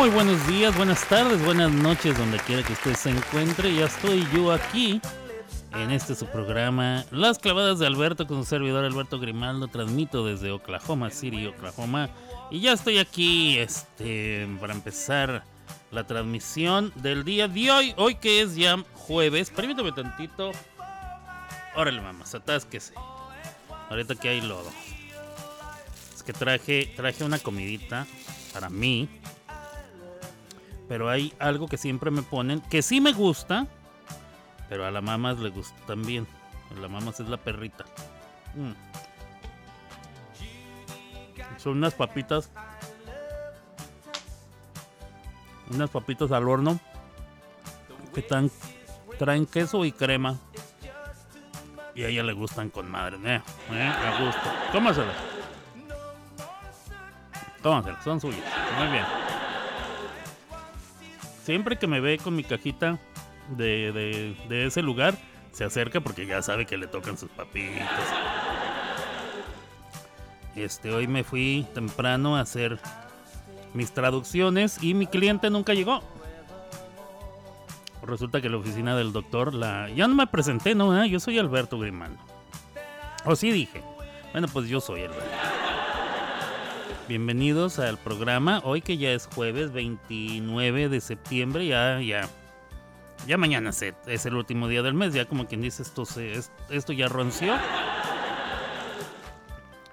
Muy buenos días, buenas tardes, buenas noches, donde quiera que usted se encuentre. Ya estoy yo aquí en este su programa Las clavadas de Alberto con su servidor Alberto Grimaldo. Transmito desde Oklahoma City, Oklahoma. Y ya estoy aquí este, para empezar la transmisión del día de hoy. Hoy que es ya jueves. Permítame tantito. Órale, mamás, atásquese. Ahorita que hay lodo. Es que traje, traje una comidita para mí. Pero hay algo que siempre me ponen, que sí me gusta, pero a la mamá le gusta también. La mamá es la perrita. Mm. Son unas papitas. Unas papitas al horno. Que tan, traen queso y crema. Y a ella le gustan con madre. Eh, eh, me gusta. Tómaselas. Tómaselas, son suyas. Muy bien. Siempre que me ve con mi cajita de, de, de ese lugar, se acerca porque ya sabe que le tocan sus papitas. Este, hoy me fui temprano a hacer mis traducciones y mi cliente nunca llegó. Resulta que la oficina del doctor la. Ya no me presenté, no, ¿eh? yo soy Alberto Grimaldo. O sí dije. Bueno, pues yo soy Alberto. Bienvenidos al programa. Hoy que ya es jueves 29 de septiembre, ya, ya. Ya mañana es, es el último día del mes, ya como quien dice, esto, se, esto ya ronció.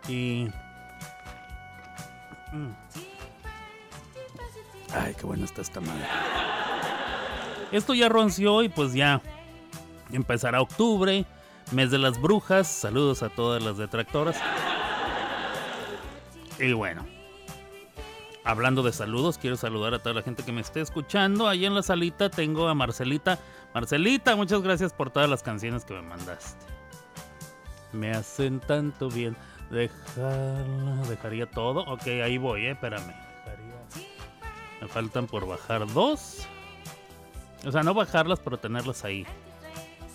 Y. Mm. Ay, qué buena está esta madre. Esto ya ronció y pues ya empezará octubre, mes de las brujas. Saludos a todas las detractoras. Y bueno, hablando de saludos, quiero saludar a toda la gente que me esté escuchando. Ahí en la salita tengo a Marcelita. Marcelita, muchas gracias por todas las canciones que me mandaste. Me hacen tanto bien. Dejarla, dejaría todo. Ok, ahí voy, eh, espérame. Me faltan por bajar dos. O sea, no bajarlas, pero tenerlas ahí.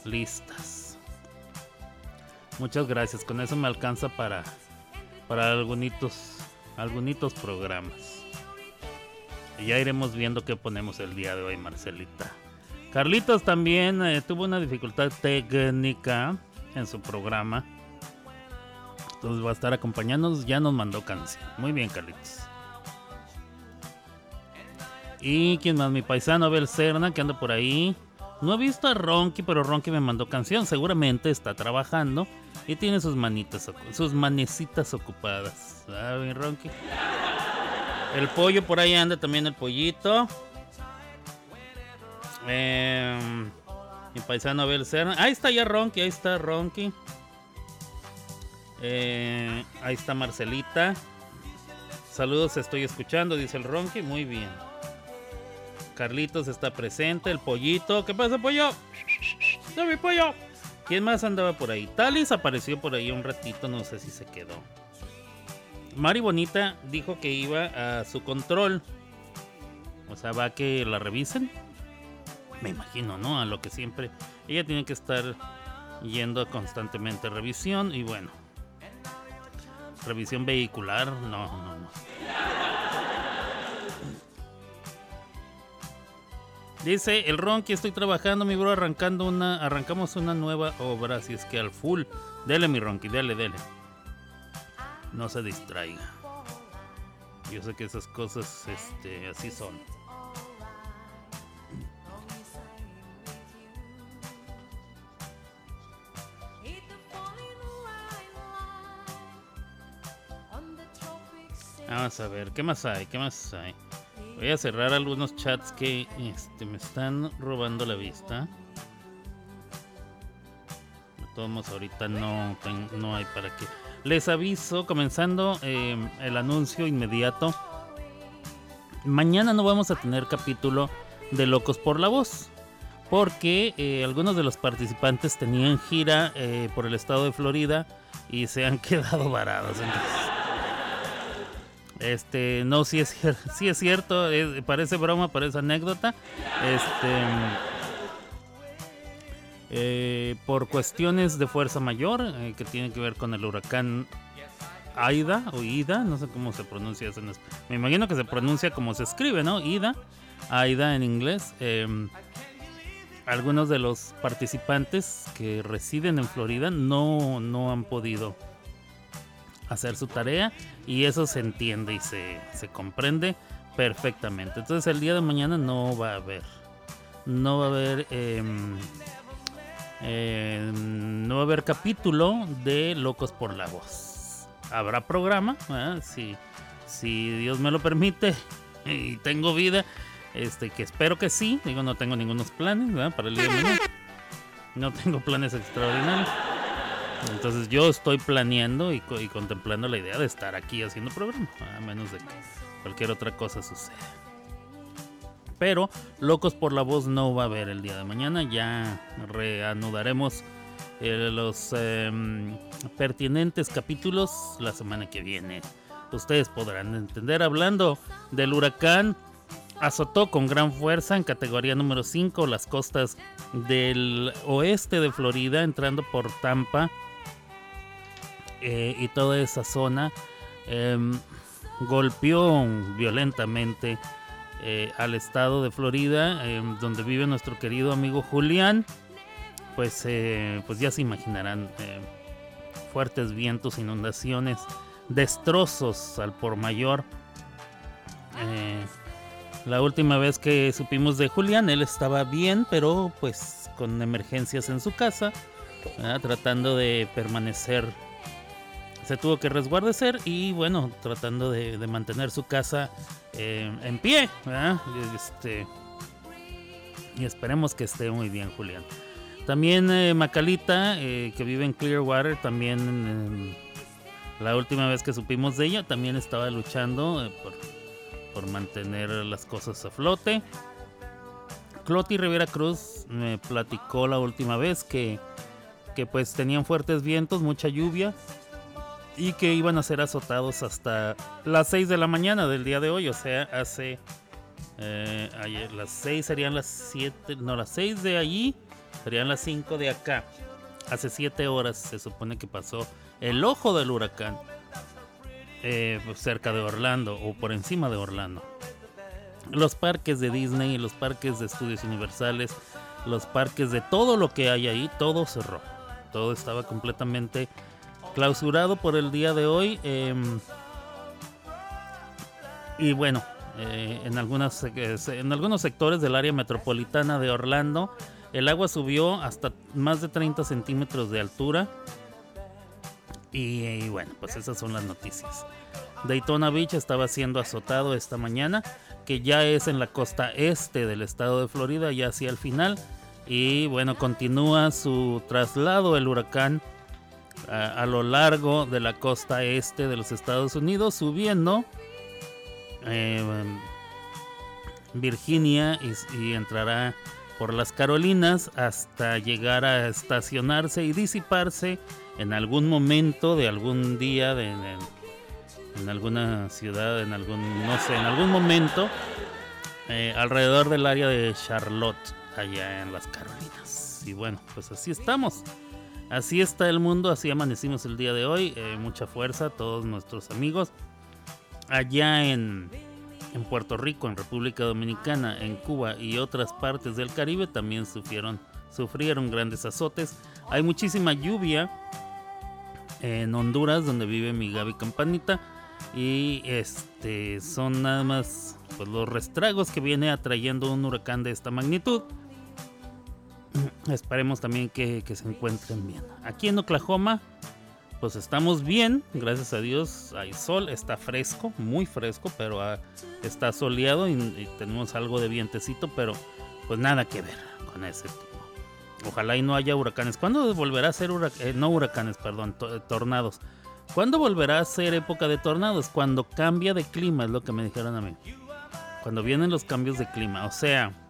Listas. Muchas gracias. Con eso me alcanza para, para algunitos, algunitos programas. Ya iremos viendo qué ponemos el día de hoy, Marcelita. Carlitos también eh, tuvo una dificultad técnica en su programa. Entonces va a estar acompañándonos. Ya nos mandó canción. Muy bien, Carlitos. Y quién más, mi paisano Abel Serna, que anda por ahí. No he visto a Ronky, pero Ronky me mandó canción. Seguramente está trabajando y tiene sus manitas, sus manecitas ocupadas. Ah, bien, Ronky. El pollo por ahí anda también el pollito. Eh, mi paisano Abel Serna. Ahí está ya Ronky, ahí está Ronky. Eh, ahí está Marcelita. Saludos, estoy escuchando, dice el Ronky. Muy bien. Carlitos está presente, el pollito. ¿Qué pasa, pollo? ¡No, mi pollo! ¿Quién más andaba por ahí? Talis apareció por ahí un ratito, no sé si se quedó. Mari Bonita dijo que iba a su control. O sea, va a que la revisen. Me imagino, ¿no? A lo que siempre. Ella tiene que estar yendo constantemente a revisión. Y bueno. Revisión vehicular. No, no, no. Dice el Ronky, estoy trabajando, mi bro, arrancando una, arrancamos una nueva obra, así es que al full. Dele, mi Ronky, dele, dele. No se distraiga. Yo sé que esas cosas, este, así son. Vamos a ver, ¿qué más hay? ¿Qué más hay? Voy a cerrar algunos chats que este, me están robando la vista. De todos modos, ahorita no, no hay para qué. Les aviso, comenzando eh, el anuncio inmediato. Mañana no vamos a tener capítulo de Locos por la Voz. Porque eh, algunos de los participantes tenían gira eh, por el estado de Florida y se han quedado varados. Entonces, este, no, sí es, sí es cierto, parece broma, parece anécdota. Este, eh, por cuestiones de fuerza mayor, eh, que tienen que ver con el huracán Aida o Ida, no sé cómo se pronuncia eso. En me imagino que se pronuncia como se escribe, ¿no? Ida, Aida en inglés. Em, algunos de los participantes que residen en Florida no, no han podido hacer su tarea y eso se entiende y se, se comprende perfectamente. Entonces el día de mañana no va a haber, no va a haber, em, em, no va a haber capítulo de Locos por la Voz. Habrá programa, si, si Dios me lo permite y tengo vida, este que espero que sí. Digo, no tengo ningunos planes para el día de mañana. No tengo planes extraordinarios. Entonces yo estoy planeando y, contemplando la idea de estar aquí haciendo programa, a menos de que cualquier otra cosa suceda. Pero Locos por la Voz no va a haber el día de mañana, ya reanudaremos eh, los em, pertinentes capítulos la semana que viene. Ustedes podrán entender hablando del huracán azotó con gran fuerza en categoría número 5 las costas del oeste de Florida, entrando por Tampa eh, y toda esa zona. Em, golpeó violentamente eh, al estado de Florida, em, donde vive nuestro querido amigo Julián. Pues, eh, pues ya se imaginarán fuertes vientos, inundaciones, destrozos al por mayor. La última vez que supimos de Julián, él estaba bien, pero pues con emergencias en su casa, tratando de permanecer. Se tuvo que resguardecer y bueno, tratando de, mantener su casa eh, en pie. Este, y esperemos que esté muy bien, Julián. También eh, Macalita, eh, que vive en Clearwater, también la última vez que supimos de ella, también estaba luchando por por mantener las cosas a flote. Cloti Rivera Cruz me platicó la última vez que, que pues tenían fuertes vientos, mucha lluvia y que iban a ser azotados hasta las 6 de la mañana del día de hoy, o sea, hace eh, ayer las 6 serían las 7, no, las 6 de allí serían las 5 de acá. Hace 7 horas se supone que pasó el ojo del huracán. Eh, cerca de Orlando o por encima de Orlando. Los parques de Disney, los parques de estudios universales, los parques de todo lo que hay ahí, todo cerró. Todo estaba completamente clausurado por el día de hoy. Em, y bueno, eh, en, algunas, eh, en algunos sectores del área metropolitana de Orlando, el agua subió hasta más de 30 centímetros de altura. Y, bueno, pues esas son las noticias. Daytona Beach estaba siendo azotado esta mañana, que ya es en la costa este del estado de Florida, ya hacia el final. Y bueno, continúa su traslado el huracán a, lo largo de la costa este de los Estados Unidos, subiendo eh, Virginia y entrará por las Carolinas hasta llegar a estacionarse y disiparse en algún momento de algún día, de, en alguna ciudad, en algún, no sé, en algún momento, eh, alrededor del área de Charlotte, allá en las Carolinas. Y bueno, pues así estamos. Así está el mundo, así amanecimos el día de hoy. Eh, mucha fuerza a todos nuestros amigos. Allá en, en Puerto Rico, en República Dominicana, en Cuba y otras partes del Caribe también sufrieron, sufrieron grandes azotes. Hay muchísima lluvia en Honduras, donde vive mi Gaby Campanita. Y este son nada más pues, los restragos que viene atrayendo un huracán de esta magnitud. Esperemos también que, se encuentren bien. Aquí en Oklahoma, pues estamos bien, gracias a Dios. Hay sol, está fresco, muy fresco, pero ah, está soleado y, tenemos algo de vientecito, pero pues nada que ver con ese tipo. Ojalá y no haya huracanes. ¿Cuándo volverá a ser huracanes? Eh, no huracanes, perdón, tornados? ¿Cuándo volverá a ser época de tornados? Cuando cambia de clima, es lo que me dijeron a mí. Cuando vienen los cambios de clima. O sea,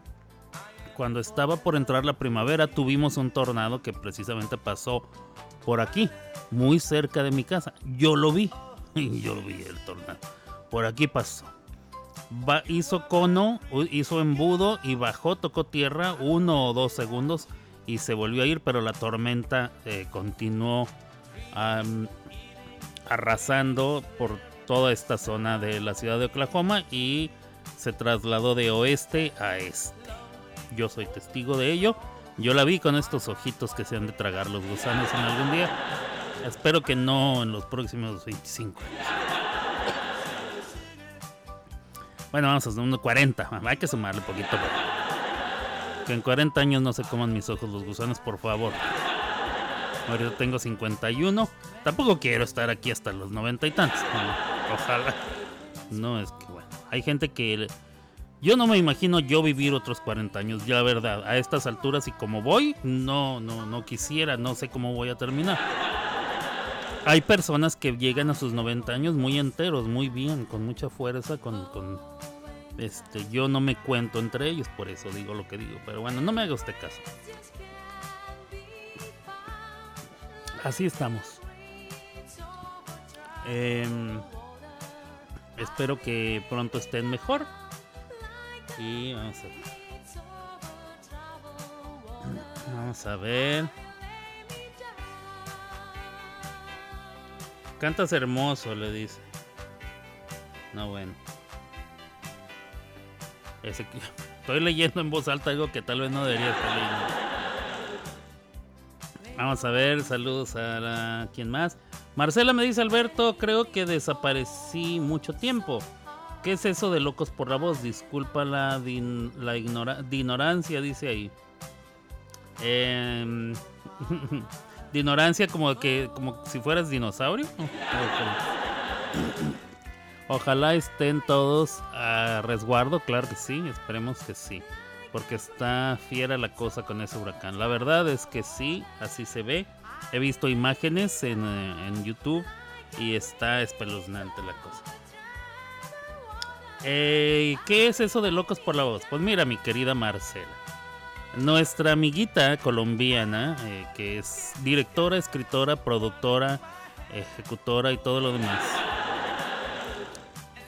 cuando estaba por entrar la primavera, tuvimos un tornado que precisamente pasó por aquí, muy cerca de mi casa. Yo lo vi. Yo lo vi el tornado. Por aquí pasó. hizo cono, hizo embudo y bajó, tocó tierra uno o dos segundos y se volvió a ir, pero la tormenta eh, continuó arrasando por toda esta zona de la ciudad de Oklahoma y se trasladó de oeste a este. Yo soy testigo de ello. Yo la vi con estos ojitos que se han de tragar los gusanos en algún día. Espero que no en los próximos 25 años. Bueno, vamos a hacer unos 40. Hay que sumarle un poquito. Que en 40 años no se coman mis ojos los gusanos, por favor. Ahorita tengo 51. Tampoco quiero estar aquí hasta los 90 y tantos. Ojalá. No, es que bueno. Hay gente que... Yo no me imagino yo vivir otros 40 años, ya la verdad. A estas alturas y como voy, no, no, no quisiera, no sé cómo voy a terminar. Hay personas que llegan a sus 90 años muy enteros, muy bien, con mucha fuerza, con, con este, yo no me cuento entre ellos, por eso digo lo que digo. Pero bueno, no me haga usted caso. Así estamos. Em, espero que pronto estén mejor. Y vamos a. Vamos a ver. Cantas hermoso, le dice. No, bueno. estoy leyendo en voz alta algo que tal vez no debería estar. Vamos a ver, saludos a la... ¿Quién más? Marcela me dice, Alberto, creo que desaparecí mucho tiempo. ¿Qué es eso de locos por la voz? Disculpa la, la ignorancia, dice ahí. Eh, de ignorancia como que como si fueras dinosaurio. Ojalá estén todos a resguardo, claro que sí, esperemos que sí, porque está fiera la cosa con ese huracán. La verdad es que sí, así se ve. He visto imágenes en, eh, en YouTube y está espeluznante la cosa. Eh, ¿Qué es eso de locos por la voz? Pues mira, mi querida Marcela. Nuestra amiguita colombiana, eh, que es directora, escritora, productora, ejecutora y todo lo demás,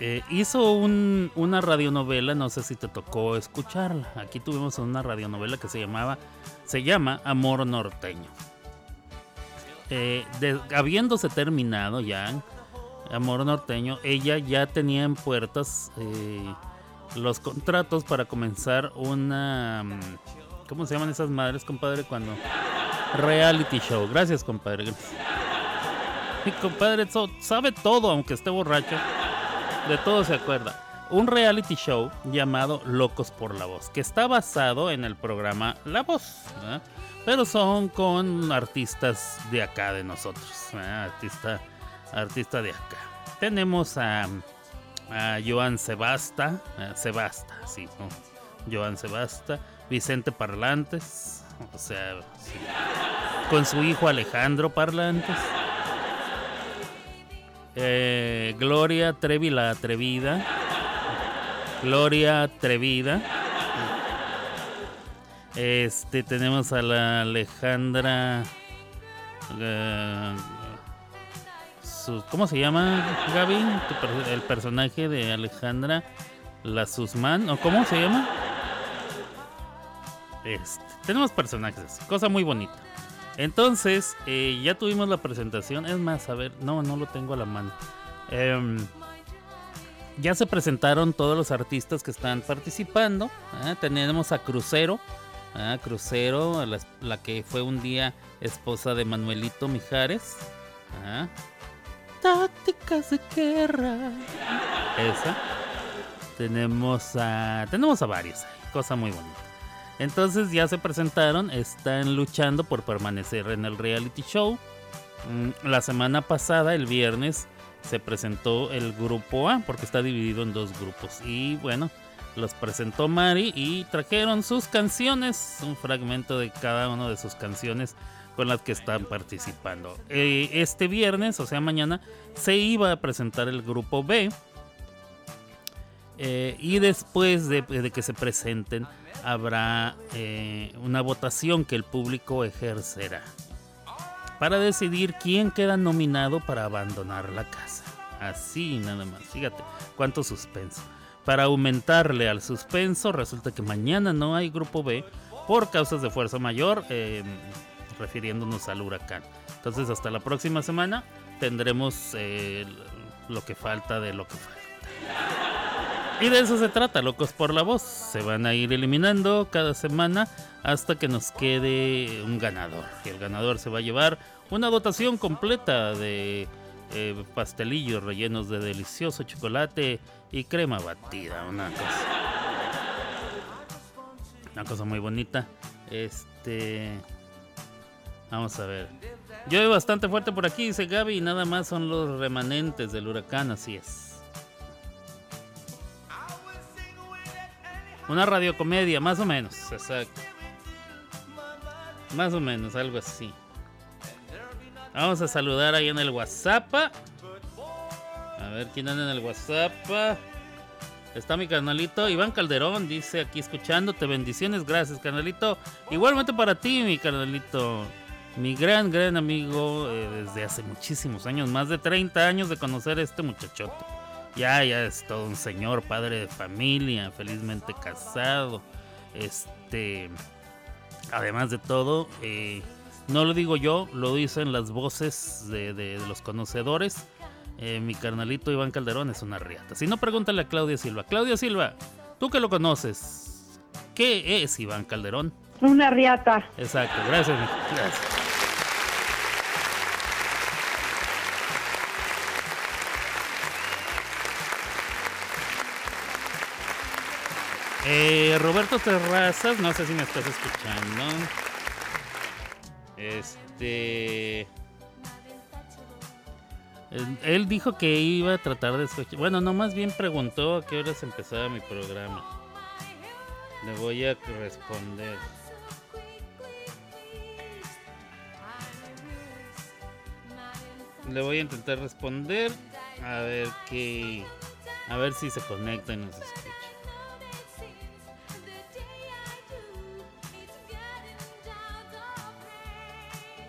eh, hizo una radionovela, no sé si te tocó escucharla. Aquí tuvimos una radionovela que se llamaba, se llama Amor Norteño. Habiéndose terminado ya Amor Norteño, ella ya tenía en puertas los contratos para comenzar una ¿Cómo se llaman esas madres, compadre? Cuando. Reality show. Gracias, compadre. Mi compadre sabe todo, aunque esté borracho. De todo se acuerda. Un reality show llamado Locos por la Voz, que está basado en el programa La Voz. Pero son con artistas de acá, de nosotros. Artista, artista de acá. Tenemos a, a Joan Sebasta. Sebasta, sí, ¿no? Joan Sebasta. Vicente Parlantes, o sea, con su hijo Alejandro Parlantes. Eh, Gloria Trevi la atrevida. Gloria Atrevida. Este tenemos a la Alejandra. Eh, ¿Cómo se llama, Gaby? El personaje de Alejandra La Susman, ¿o cómo se llama? Este, tenemos personajes, cosa muy bonita. Entonces, eh, ya tuvimos la presentación. Es más, a ver, no, no lo tengo a la mano. Em, ya se presentaron todos los artistas que están participando. ¿eh? tenemos a Crucero. ¿eh? Crucero, la, que fue un día esposa de Manuelito Mijares. Tácticas de guerra. Esa. Tenemos a. Tenemos a varios. Cosa muy bonita. Entonces ya se presentaron, están luchando por permanecer en el reality show. Mm, la semana pasada, el viernes, se presentó el grupo A, porque está dividido en dos grupos. Y bueno, los presentó Mari y trajeron sus canciones, un fragmento de cada una de sus canciones con las que están participando. Eh, este viernes, o sea mañana, se iba a presentar el grupo B. Eh, y después de que se presenten, habrá eh, una votación que el público ejercerá para decidir quién queda nominado para abandonar la casa. Así nada más, fíjate cuánto suspenso. Para aumentarle al suspenso, resulta que mañana no hay grupo B por causas de fuerza mayor, em, refiriéndonos al huracán. Entonces hasta la próxima semana tendremos eh, lo que falta de lo que falta. Y de eso se trata, locos por la voz. Se van a ir eliminando cada semana hasta que nos quede un ganador. Y el ganador se va a llevar una dotación completa de eh, pastelillos rellenos de delicioso chocolate y crema batida. Una cosa. Una cosa muy bonita. Este. Vamos a ver. Llueve bastante fuerte por aquí, dice Gaby, y nada más son los remanentes del huracán, así es. Una radiocomedia, más o menos, exacto. Más o menos, algo así. Vamos a saludar ahí en el WhatsApp. A ver quién anda en el WhatsApp. Está mi canalito Iván Calderón, dice aquí escuchándote. Bendiciones, gracias, canalito. Igualmente para ti, mi canalito. Mi gran, gran amigo eh, desde hace muchísimos años, más de 30 años de conocer a este muchachote. Ya, ya es todo un señor, padre de familia, felizmente casado. Este, además de todo, eh, no lo digo yo, lo dicen las voces de, los conocedores. Eh, mi carnalito Iván Calderón es una riata. Si no, pregúntale a Claudia Silva. Claudia Silva, tú que lo conoces, ¿qué es Iván Calderón? Una riata. Exacto, gracias. Gracias. Eh, Roberto Terrazas, no sé si me estás escuchando. Este. Él, dijo que iba a tratar de escuchar. Bueno, no, más bien preguntó a qué horas empezaba mi programa. Le voy a responder. Le voy a intentar responder. A ver qué. A ver si se conecta y nos escucha.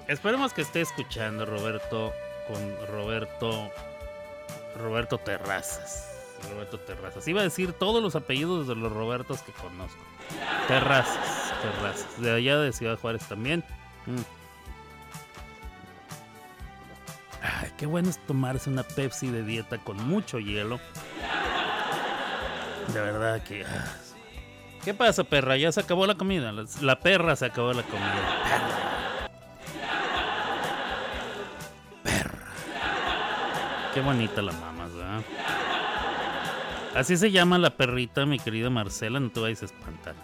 Esperemos que esté escuchando Roberto con Roberto Roberto Terrazas. Roberto Terrazas. Iba a decir todos los apellidos de los Robertos que conozco. Terrazas, Terrazas. De allá de Ciudad Juárez también. Mm. Ay, qué bueno es tomarse una Pepsi de dieta con mucho hielo. De verdad que. Ah, ¿Qué pasa, perra? Ya se acabó la comida. La perra se acabó la comida. Qué bonita la mamá, ¿verdad? Así se llama la perrita, mi querida Marcela, no te vayas a espantar.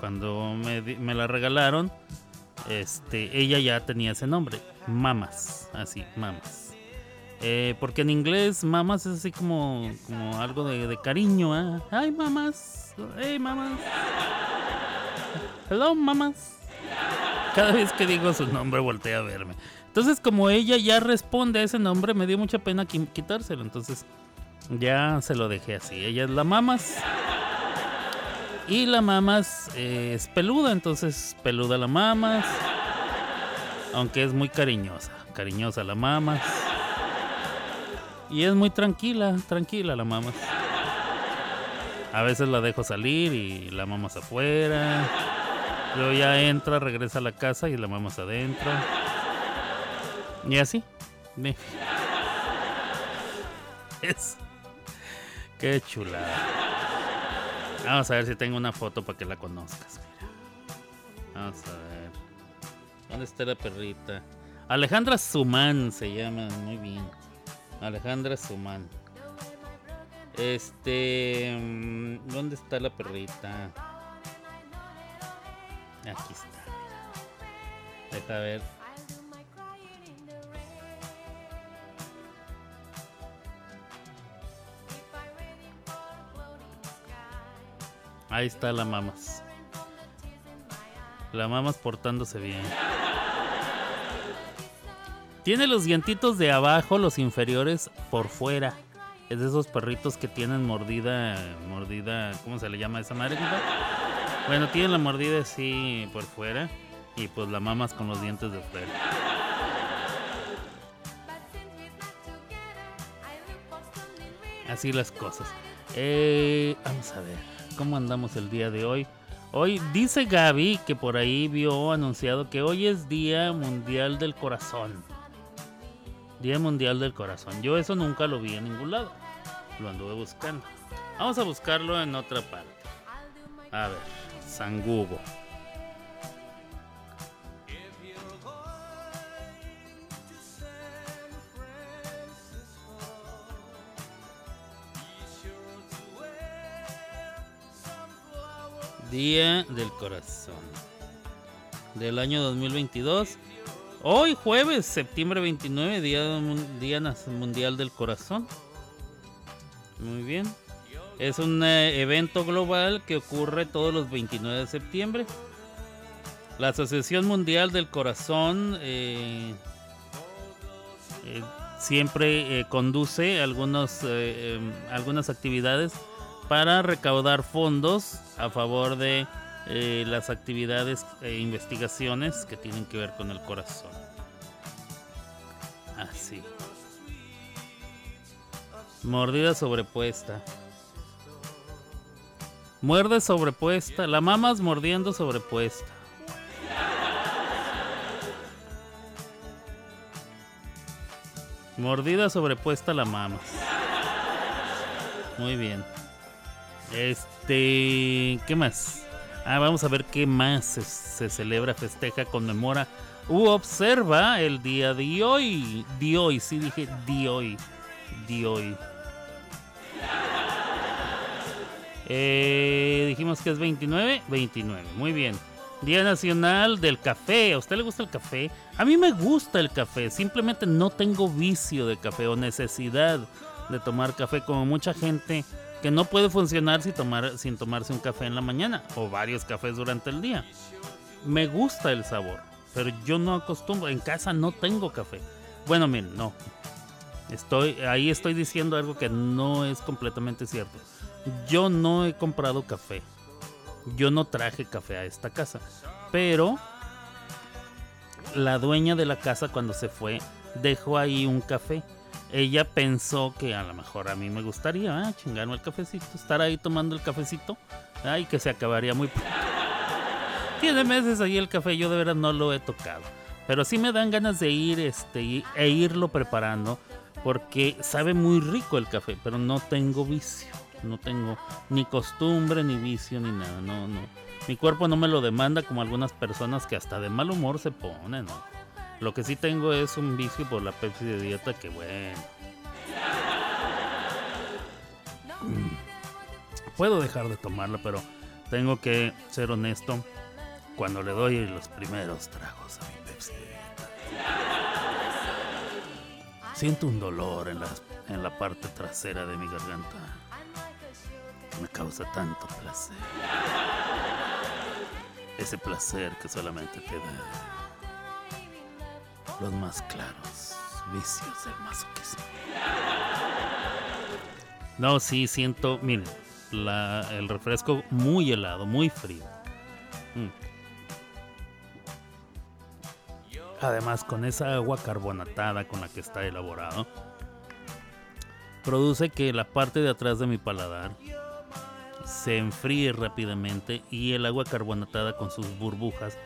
Cuando me, la regalaron, este, ella ya tenía ese nombre, Mamas, así, Mamas. Eh, porque en inglés mamas es así como, como algo de, cariño, ¿eh? Ay, mamas, hey, mamas. Hello, mamas. Cada vez que digo su nombre voltea a verme. Entonces, como ella ya responde a ese nombre, me dio mucha pena quitárselo. Entonces, ya se lo dejé así. Ella es la mamas. Y la mamas eh, es peluda, entonces peluda la mamas. Aunque es muy cariñosa. Cariñosa la mamas. Y es muy tranquila, tranquila la mamas. A veces la dejo salir y la mamas afuera. Luego ya entra, regresa a la casa y la mamas adentro. Y así. Es. Qué chulada. Vamos a ver si tengo una foto para que la conozcas. Vamos a ver. ¿Dónde está la perrita? Alejandra Sumán se llama. Muy bien. Alejandra Sumán. Este. Mm, ¿Dónde está la perrita? Aquí está. Deja ver. Ahí está la mamas. La mamas portándose bien. Tiene los dientitos de abajo, los inferiores por fuera. Es de esos perritos que tienen mordida, mordida, ¿cómo se le llama esa madre? Bueno, tienen la mordida así por fuera y pues la mamas con los dientes de fuera. Así las cosas. Eh, vamos a ver. ¿Cómo andamos el día de hoy? Hoy dice Gaby que por ahí vio anunciado que hoy es Día Mundial del Corazón. Día Mundial del Corazón. Yo eso nunca lo vi en ningún lado. Lo anduve buscando. Vamos a buscarlo en otra parte. A ver, San Día del Corazón. Del año 2022. Hoy jueves, septiembre 29, Día, Día Mundial del Corazón. Muy bien. Es un eh, evento global que ocurre todos los 29 de septiembre. La Asociación Mundial del Corazón eh, eh, siempre conduce algunos, em, algunas actividades para recaudar fondos a favor de las actividades e investigaciones que tienen que ver con el corazón. Así. Mordida sobrepuesta. Muerde sobrepuesta. La mamas mordiendo sobrepuesta. Mordida sobrepuesta la mamas. Muy bien. Este. ¿Qué más? Ah, vamos a ver qué más se, celebra, festeja, conmemora u observa el día de hoy. De hoy, sí dije de hoy. De hoy. Eh, dijimos que es 29. 29, muy bien. Día Nacional del Café. ¿A usted le gusta el café? A mí me gusta el café. Simplemente no tengo vicio de café o necesidad de tomar café como mucha gente que no puede funcionar sin, tomar, sin tomarse un café en la mañana o varios cafés durante el día. Me gusta el sabor, pero yo no acostumbro. En casa no tengo café. Bueno, miren, no. Estoy, ahí estoy diciendo algo que no es completamente cierto. Yo no he comprado café. Yo no traje café a esta casa. Pero la dueña de la casa cuando se fue dejó ahí un café. Ella pensó que a lo mejor a mí me gustaría ah, chingarme el cafecito, estar ahí tomando el cafecito. Ay, que se acabaría muy pronto. Tiene meses ahí el café, yo de verdad no lo he tocado. Pero sí me dan ganas de ir este, e irlo preparando porque sabe muy rico el café, pero no tengo vicio. No tengo ni costumbre, ni vicio, ni nada. No, no. Mi cuerpo no me lo demanda como algunas personas que hasta de mal humor se ponen. ¿no? Lo que sí tengo es un vicio por la Pepsi de dieta que bueno. Puedo dejar de tomarla, pero tengo que ser honesto cuando le doy los primeros tragos a mi Pepsi de dieta. Siento un dolor en la, en la parte trasera de mi garganta me causa tanto placer. Ese placer que solamente te da los más claros vicios del masoquismo. No, sí, siento, miren, el refresco muy helado, muy frío. Mm. Además, con esa agua carbonatada con la que está elaborado, produce que la parte de atrás de mi paladar se enfríe rápidamente y el agua carbonatada con sus burbujas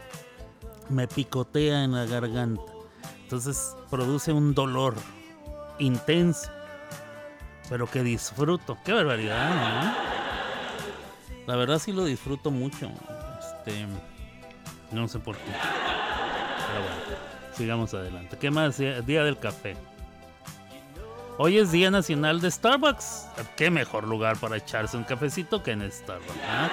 me picotea en la garganta. Entonces produce un dolor intenso, pero que disfruto. Qué barbaridad, La verdad sí lo disfruto mucho. Este, no sé por qué. Pero bueno, sigamos adelante. ¿Qué más? Día del café. Hoy es Día Nacional de Starbucks. ¿Qué mejor lugar para echarse un cafecito que en Starbucks? ¿ah?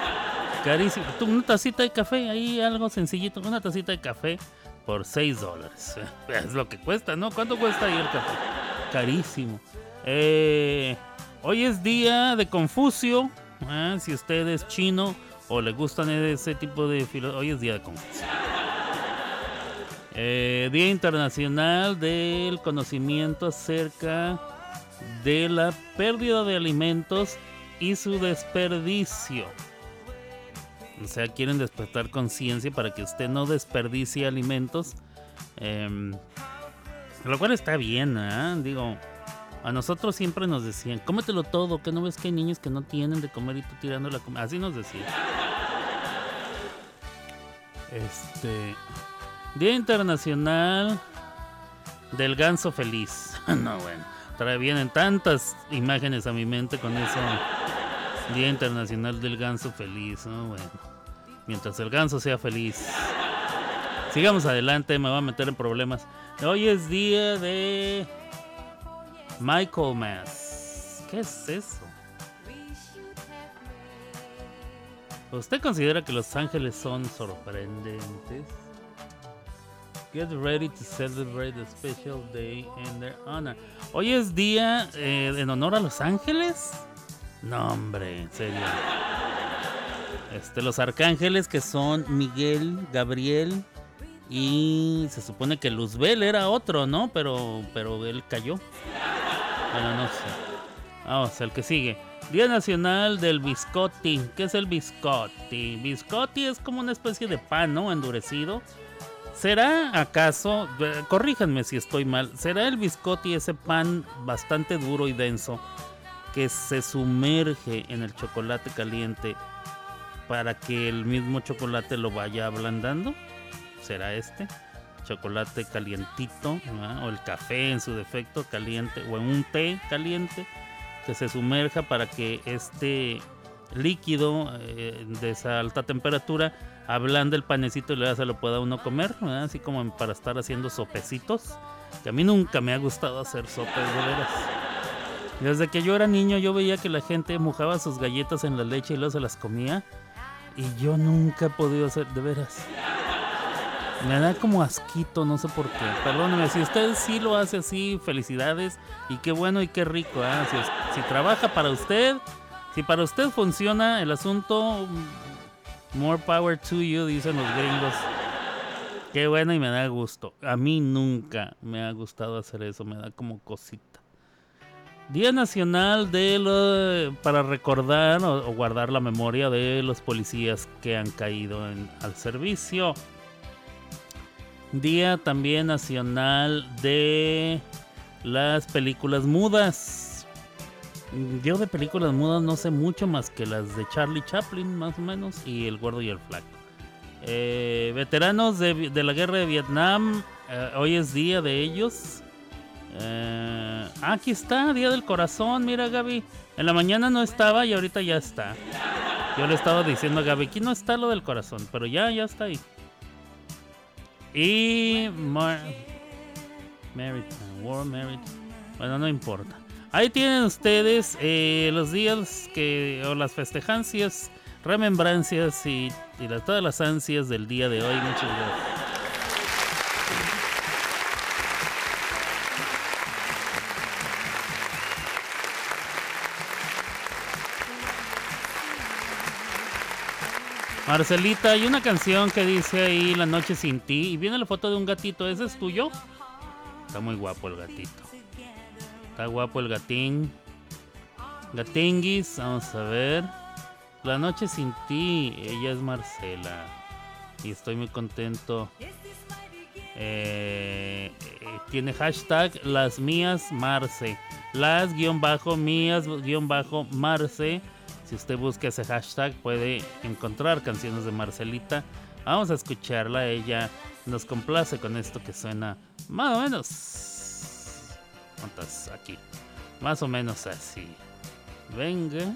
Carísimo. Una tacita de café, ahí algo sencillito. Una tacita de café por 6 dólares. Es lo que cuesta, ¿no? ¿Cuánto cuesta ahí el café? Carísimo. Eh, hoy es día de Confucio. ¿ah? Si usted es chino o le gustan ese tipo de filosofía, hoy es día de Confucio. Eh, día Internacional del Conocimiento acerca de la pérdida de alimentos y su desperdicio. O sea, quieren despertar conciencia para que usted no desperdicie alimentos. Em, lo cual está bien, ¿eh? Digo, a nosotros siempre nos decían, cómetelo todo, que no ves que hay niños que no tienen de comer y tú tirando la comida. Así nos decían. Este. Día Internacional del ganso feliz. no, bueno. Trae vienen tantas imágenes a mi mente con eso. Día Internacional del Ganso Feliz. ¿no? Bueno. Mientras el ganso sea feliz. Sigamos adelante, me va a meter en problemas. Hoy es día de Michael Mass. ¿Qué es eso? ¿Usted considera que Los Ángeles son sorprendentes? Get ready to celebrate a special day in their honor. Hoy es día eh, en honor a Los Ángeles. No, hombre, en serio. Este, los arcángeles que son Miguel, Gabriel y se supone que Luzbel era otro, ¿no? Pero, pero él cayó. Bueno, no sé. Vamos, el que sigue. Día Nacional del Biscotti. ¿Qué es el biscotti? Biscotti es como una especie de pan, ¿no? Endurecido ¿Será acaso, eh, corríjanme si estoy mal, será el biscotti ese pan bastante duro y denso que se sumerge en el chocolate caliente para que el mismo chocolate lo vaya ablandando? ¿Será este? Chocolate calientito o el café en su defecto caliente o en un té caliente que se sumerja para que este líquido eh, de esa alta temperatura ablanda el panecito y luego se lo pueda uno comer, así como para estar haciendo sopecitos. Que a mí nunca me ha gustado hacer sopes, de veras. Desde que yo era niño yo veía que la gente mojaba sus galletas en la leche y luego se las comía. Y yo nunca he podido hacer, de veras. Me da como asquito, no sé por qué. Perdóneme, si usted sí lo hace así, felicidades. Y qué bueno y qué rico. ¿eh? Si, si trabaja para usted, si para usted funciona el asunto, more power to you, dicen los gringos. Qué bueno y me da gusto. A mí nunca me ha gustado hacer eso, me da como cosita. Día Nacional de para recordar o, guardar la memoria de los policías que han caído al servicio. Día también nacional de las películas mudas. Yo de películas mudas no sé mucho más que las de Charlie Chaplin, más o menos, y El Gordo y el Flaco. Eh, veteranos de, la guerra de Vietnam, eh, hoy es día de ellos. Eh, aquí está, Día del Corazón, mira Gaby. En la mañana no estaba y ahorita ya está. Yo le estaba diciendo a Gaby, aquí no está lo del corazón, pero ya, ya está ahí. Y... War Maritime. Bueno, no importa. Ahí tienen ustedes eh, los días que, o las festejancias, remembrancias y, todas las ansias del día de hoy. Muchas gracias. Marcelita, hay una canción que dice ahí La noche sin ti y viene la foto de un gatito. ¿Ese es tuyo? Está muy guapo el gatito. Está guapo el gatín. Gatinguis, vamos a ver. La noche sin ti, ella es Marcela. Y estoy muy contento. Eh, eh, tiene hashtag las mías Marce. Las guion bajo mías guion bajo Marce. Si usted busca ese hashtag puede encontrar canciones de Marcelita. Vamos a escucharla. Ella nos complace con esto que suena más o menos aquí? Más o menos así. Venga.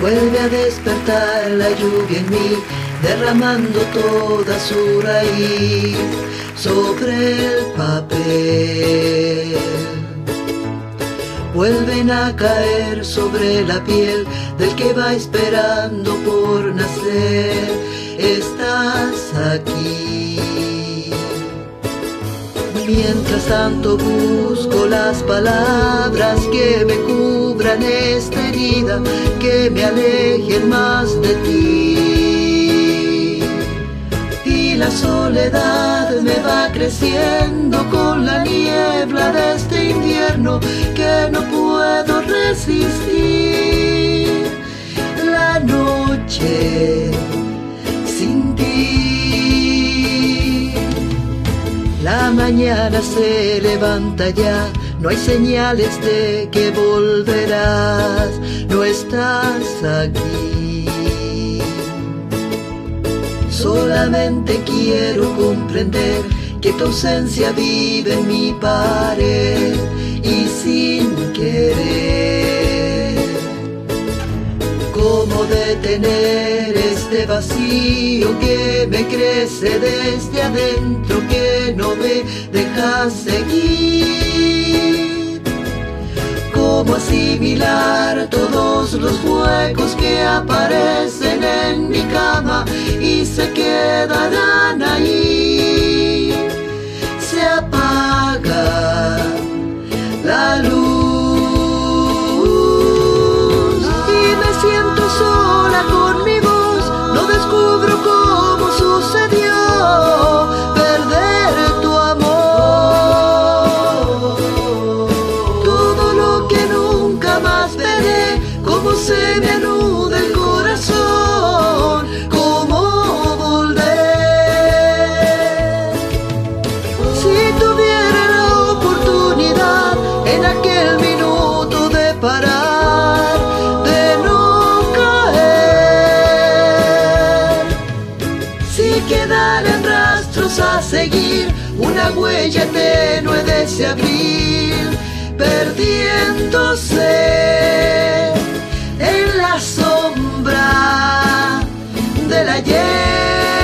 Vuelve a despertar la lluvia en mí, derramando toda su raíz sobre el papel vuelven a caer sobre la piel del que va esperando por nacer. Estás aquí. Mientras tanto busco las palabras que me cubran esta herida, que me alejen más de ti. La soledad me va creciendo con la niebla de este invierno que no puedo resistir. La noche sin ti. La mañana se levanta ya, no hay señales de que volverás, no estás aquí. Solamente quiero comprender que tu ausencia vive en mi pared y sin querer. ¿Cómo detener este vacío que me crece desde adentro, que no me deja seguir? ¿Cómo asimilar todos los huecos que aparecen en mi cama y se quedarán ahí? Se apaga huella tenue de ese abril, perdiéndose en la sombra del ayer.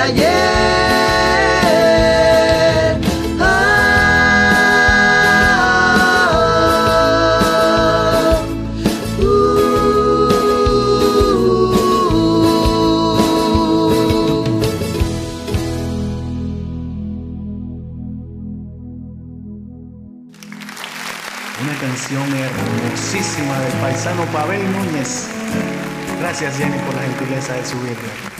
Una canción hermosísima del paisano Pavel Núñez. Gracias Jenny por la gentileza de subirla.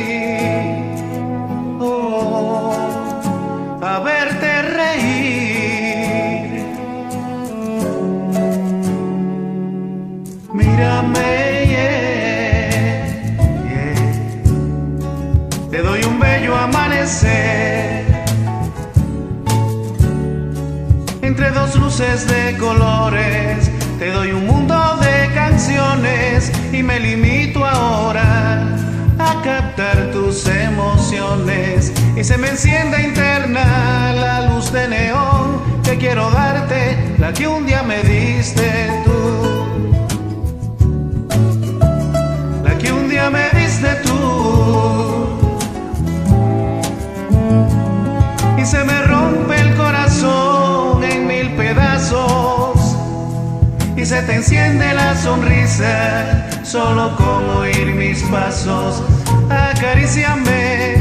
Entre dos luces de colores, te doy un mundo de canciones y me limito ahora a captar tus emociones y se me enciende interna la luz de neón que quiero darte, la que un día me diste tú. La que un día me diste tú. Se me rompe el corazón en mil pedazos y se te enciende la sonrisa solo con oír mis pasos. Acaríciame,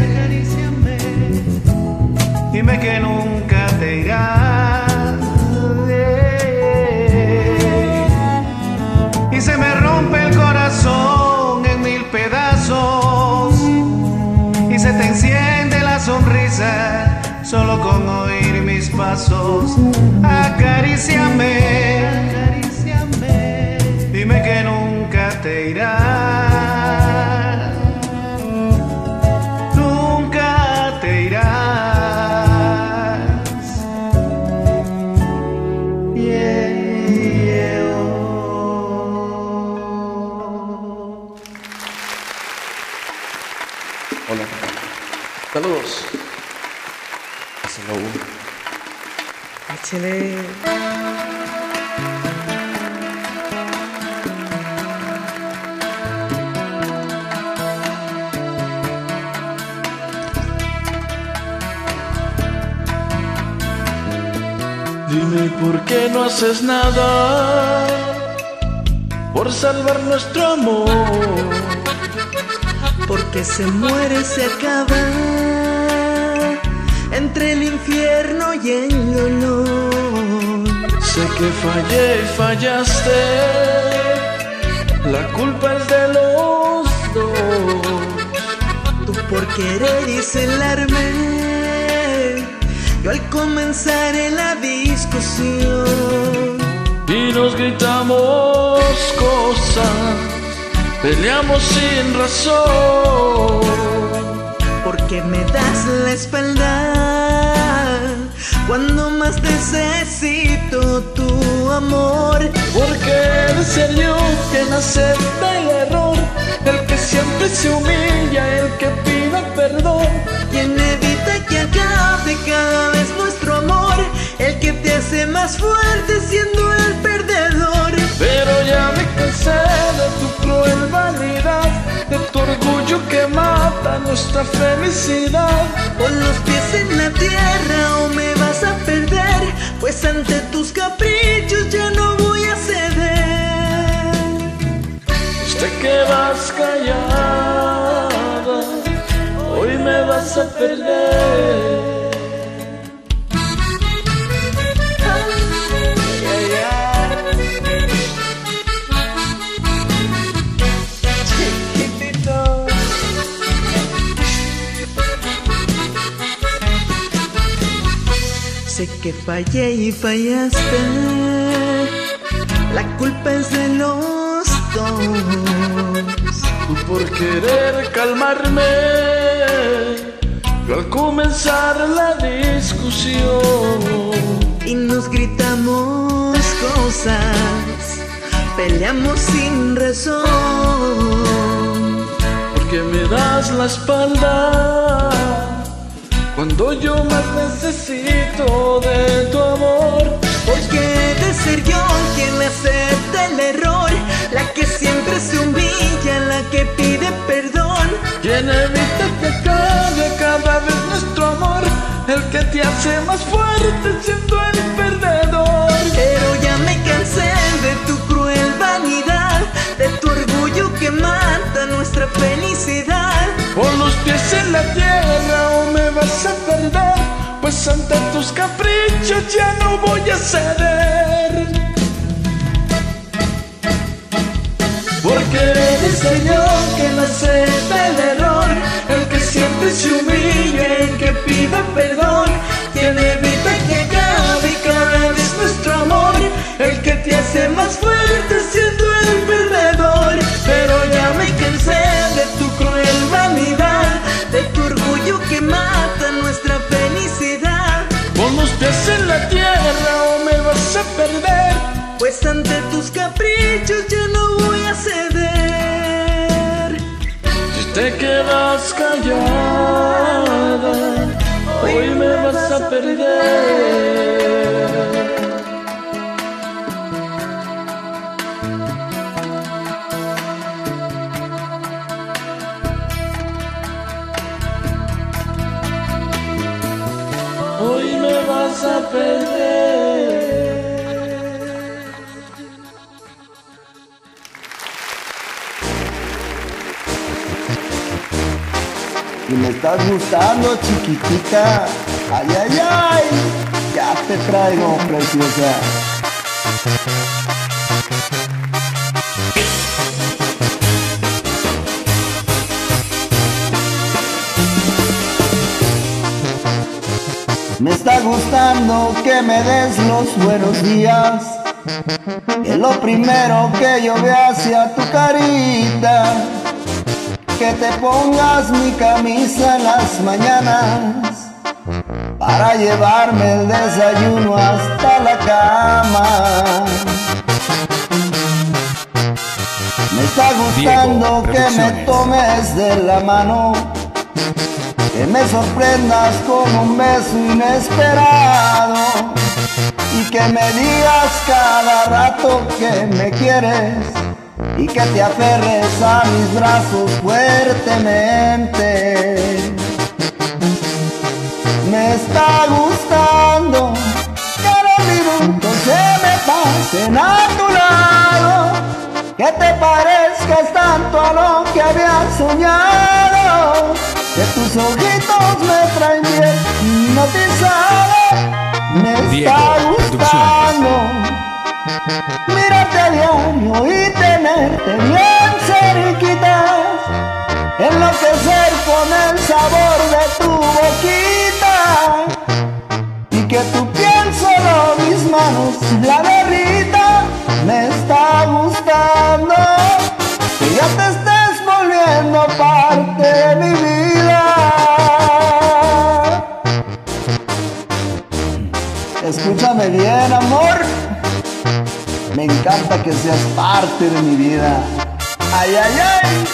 dime que nunca pasos. Acaríciame, haces nada por salvar nuestro amor. Porque se muere, se acaba entre el infierno y el dolor. Sé que fallé y fallaste, la culpa es de los dos. Tú por querer y yo al comenzar en la discusión. Y nos gritamos cosas, peleamos sin razón. Porque me das la espalda cuando más necesito tu amor. Porque eres el yo quien acepta el error, el que siempre se humilla, el que pide perdón. Quien evita más fuerte siendo el perdedor. Pero ya me cansé de tu cruel vanidad, de tu orgullo que mata nuestra felicidad. Pon los pies en la tierra o me vas a perder, pues ante tus caprichos ya no voy a ceder. Te quedas callada, hoy me vas a perder. Sé que fallé y fallaste, la culpa es de los dos. Tú por querer calmarme, yo al comenzar la discusión. y nos gritamos cosas, peleamos sin razón. Porque me das la espalda cuando yo más necesito de tu amor. Porque de ser yo quien acepta el error, la que siempre se humilla, la que pide perdón. Quien evita que acabe cada vez nuestro amor, el que te hace más fuerte siendo el perdedor. Pero ya me cansé de tu cruel vanidad, de tu orgullo que mata nuestra felicidad. Pon los pies en la tierra pues ante tus caprichos ya no voy a ceder. Porque eres Señor que no acepta el error, el que siempre se humilla, el que pide perdón, quien evita que acabe cada vez nuestro amor, el que te hace más fuerte siendo el perdedor. Pero ya me cansé pies en la tierra o me vas a perder. Pues ante tus caprichos ya no voy a ceder. Si te quedas callada, hoy me vas a perder. Y me estás gustando, chiquitita. Ay, ay, ay. Ya te traigo, preciosa. Me está gustando que me des los buenos días. Es lo primero que yo veo hacia tu carita. Que te pongas mi camisa en las mañanas para llevarme el desayuno hasta la cama. Me está gustando que me tomes de la mano, que me sorprendas con un beso inesperado y que me digas cada rato que me quieres y que te aferres a mis brazos fuertemente. Me está gustando que los minutos se me pasen a tu lado, que te parezcas tanto a lo que había soñado, que tus ojitos me traen bien hipnotizado. Me está gustando mirarte a diario y tenerte bien cerquita, enloquecer con el sabor de tu boquita y que tu piel solo mis manos la derrita. Me está gustando que ya te estés volviendo parte de mi vida. Escúchame bien, amor. Me encanta que seas parte de mi vida. Ay, ay, ay.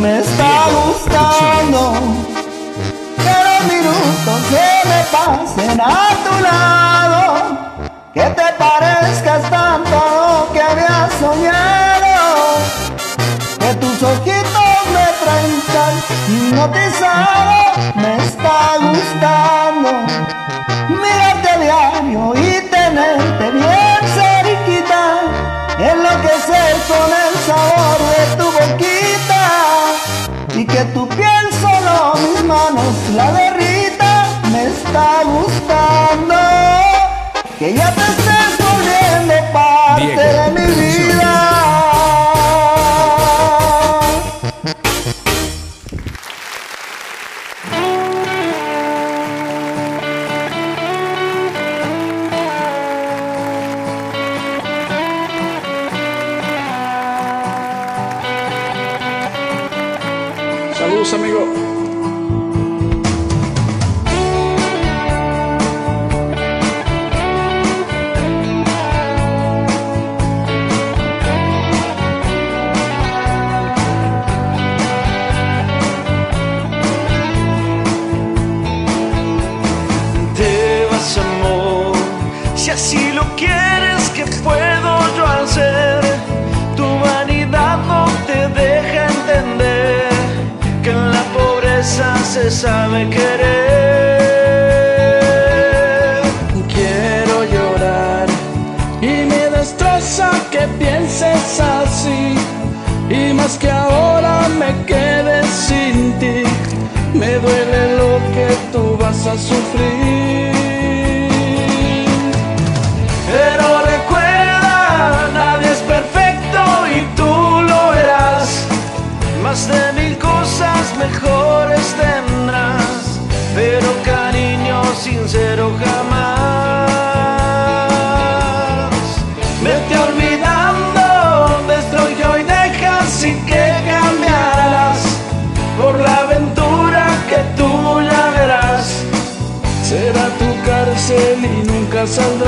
Me está gustando que los minutos se me pasen a tu lado, que te parezcas tanto lo que había soñado, que tus ojitos me traen hipnotizado, me está gustando. Mirarte a diario y tenerte bien cerquita, enloquecer con el sabor de tu boquita. Y que tu piel solo mis manos la derrita, me está gustando. Que ya te estés volviendo parte Diego, de mi vida. Más que ahora me quedes sin ti, me duele lo que tú vas a sufrir. Pero recuerda, nadie es perfecto y tú lo verás. Más de mil cosas mejores tendrás, pero cariño sincero jamás. Nunca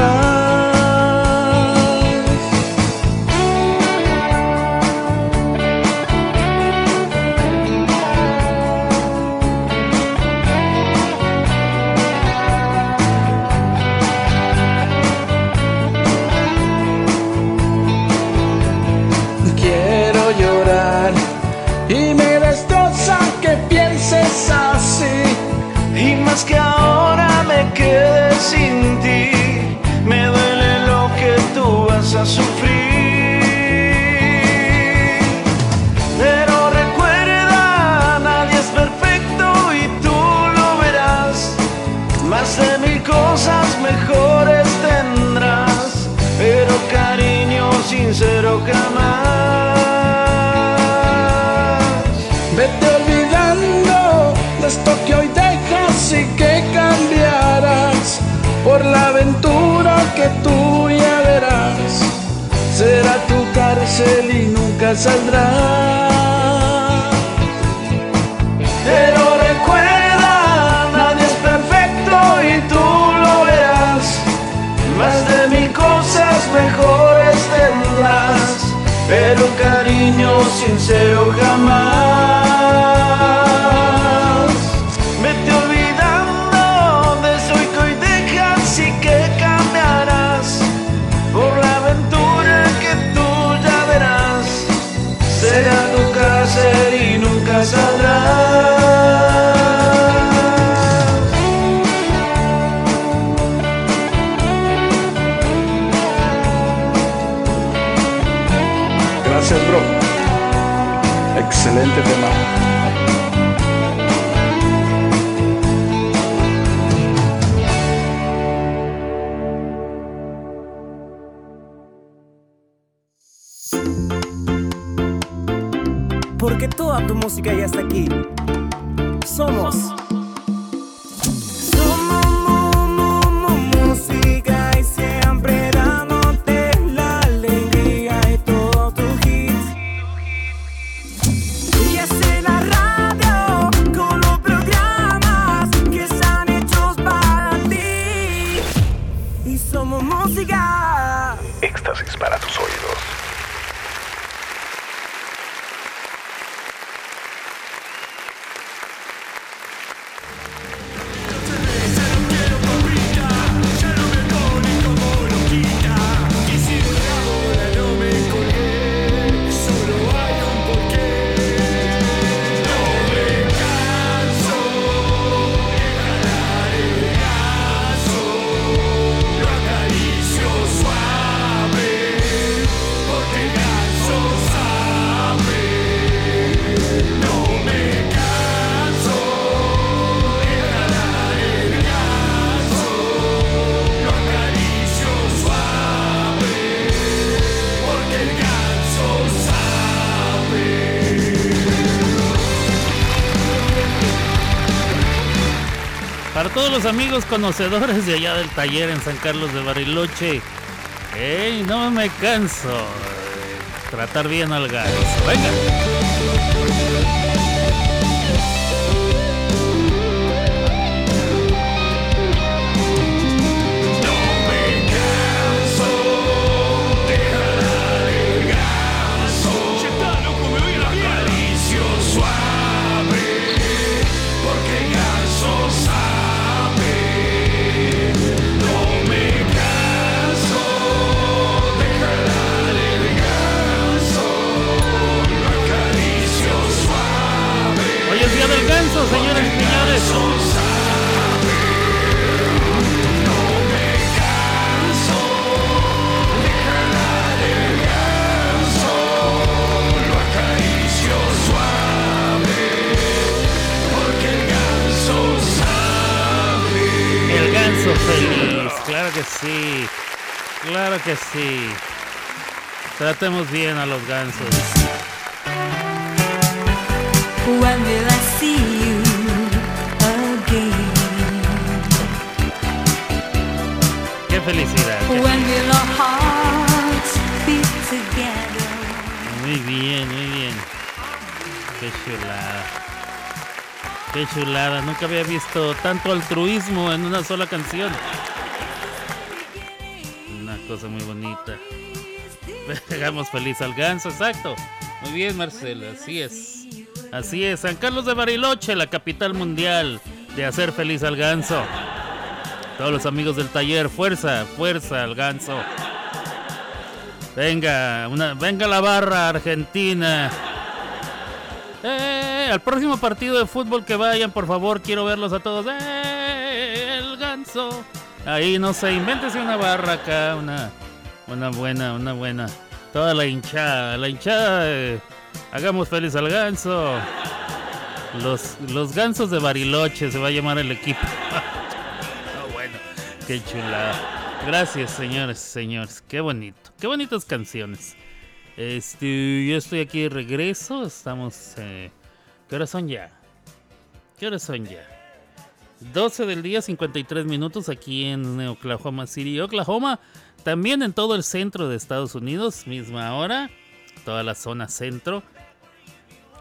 de mil cosas mejores tendrás, pero cariño sincero jamás. Vete olvidando de esto que hoy dejas y que cambiarás por la aventura que tú ya verás. Será tu cárcel y nunca saldrás. Sincero jamás. Excelente tema. Porque toda tu música ya está los amigos conocedores de allá del taller en San Carlos de Bariloche, ¡ey! No me canso de tratar bien al ganso. Venga. Del ganso, señores y señores. El ganso feliz, claro que sí, claro que sí. Tratemos bien a los gansos. Felicidad. Muy bien, muy bien. Qué chulada. Qué chulada. Nunca había visto tanto altruismo en una sola canción. Una cosa muy bonita. Hagamos feliz al ganso, exacto. Muy bien, Marcelo, así es. Así es, San Carlos de Bariloche, la capital mundial de hacer feliz al ganso. Todos los amigos del taller, fuerza, fuerza al ganso. Venga, una, venga la barra argentina. Eh, al próximo partido de fútbol que vayan, por favor, quiero verlos a todos. Eh, el ganso. Ahí no sé, invéntese una barra acá, una, una buena, una buena. Toda la hinchada, la hinchada. eh, hagamos feliz al ganso. Los, los gansos de Bariloche se va a llamar el equipo. Qué chulada. Gracias, señores, señores. Qué bonito. Qué bonitas canciones. Este, yo estoy aquí de regreso. Estamos. Eh, ¿Qué horas son ya? ¿Qué horas son ya? 12 del día, 53 minutos aquí en Oklahoma City, Oklahoma. También en todo el centro de Estados Unidos, misma hora. Toda la zona centro.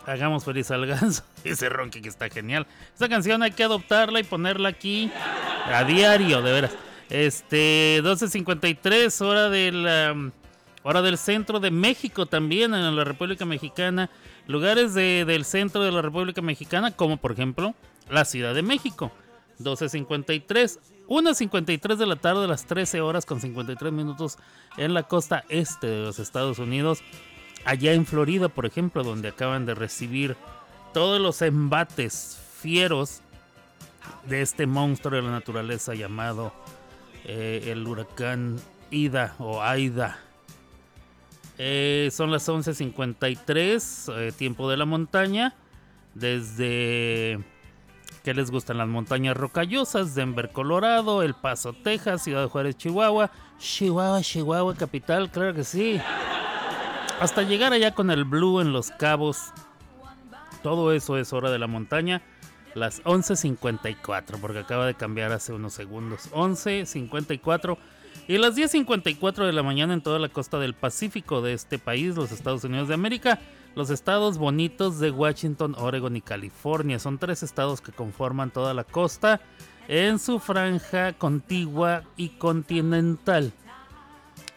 Hagamos feliz al ganso. Ese ronque que está genial. Esta canción hay que adoptarla y ponerla aquí a diario, de veras. Este, 12.53, hora del, hora del centro de México también, en la República Mexicana. Lugares de- del centro de la República Mexicana, como por ejemplo la Ciudad de México. 12.53, 1.53 de la tarde, las 13 horas con 53 minutos en la costa este de los Estados Unidos. Allá en Florida, por ejemplo, donde acaban de recibir todos los embates fieros de este monstruo de la naturaleza llamado eh, el huracán Ida o Aida. Eh, son las 11.53, eh, tiempo de la montaña. Desde que les gustan las montañas rocallosas, Denver, Colorado, El Paso, Texas, Ciudad de Juárez, Chihuahua, Chihuahua, Chihuahua, capital, claro que sí. Hasta llegar allá con el Blue en Los Cabos. Todo eso es hora de la montaña. Las 11.54, porque acaba de cambiar hace unos segundos. 11.54 y las 10.54 de la mañana en toda la costa del Pacífico de este país, los Estados Unidos de América. Los estados bonitos de Washington, Oregon y California. Son tres estados que conforman toda la costa en su franja contigua y continental.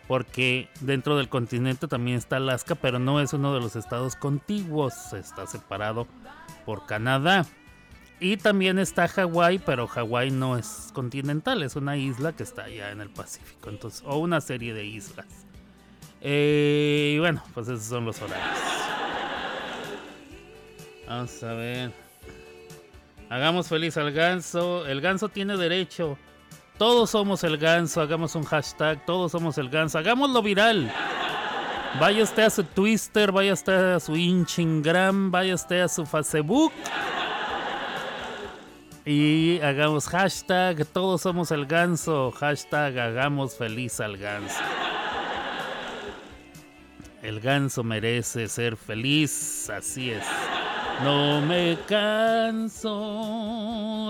Porque dentro del continente también está Alaska, pero no es uno de los estados contiguos. Está separado por Canadá. Y también está Hawái, pero Hawái no es continental, es una isla que está allá en el Pacífico. Entonces, o una serie de islas. Eh, y bueno, pues esos son los horarios. Vamos a ver. Hagamos feliz al ganso. El ganso tiene derecho. Todos somos el ganso. Hagamos un hashtag. Todos somos el ganso. Hagámoslo viral. Vaya usted a su Twitter, vaya usted a su Instagram, vaya usted a su Facebook. Y hagamos hashtag. Todos somos el ganso. Hashtag hagamos feliz al ganso. El ganso merece ser feliz. Así es. No me canso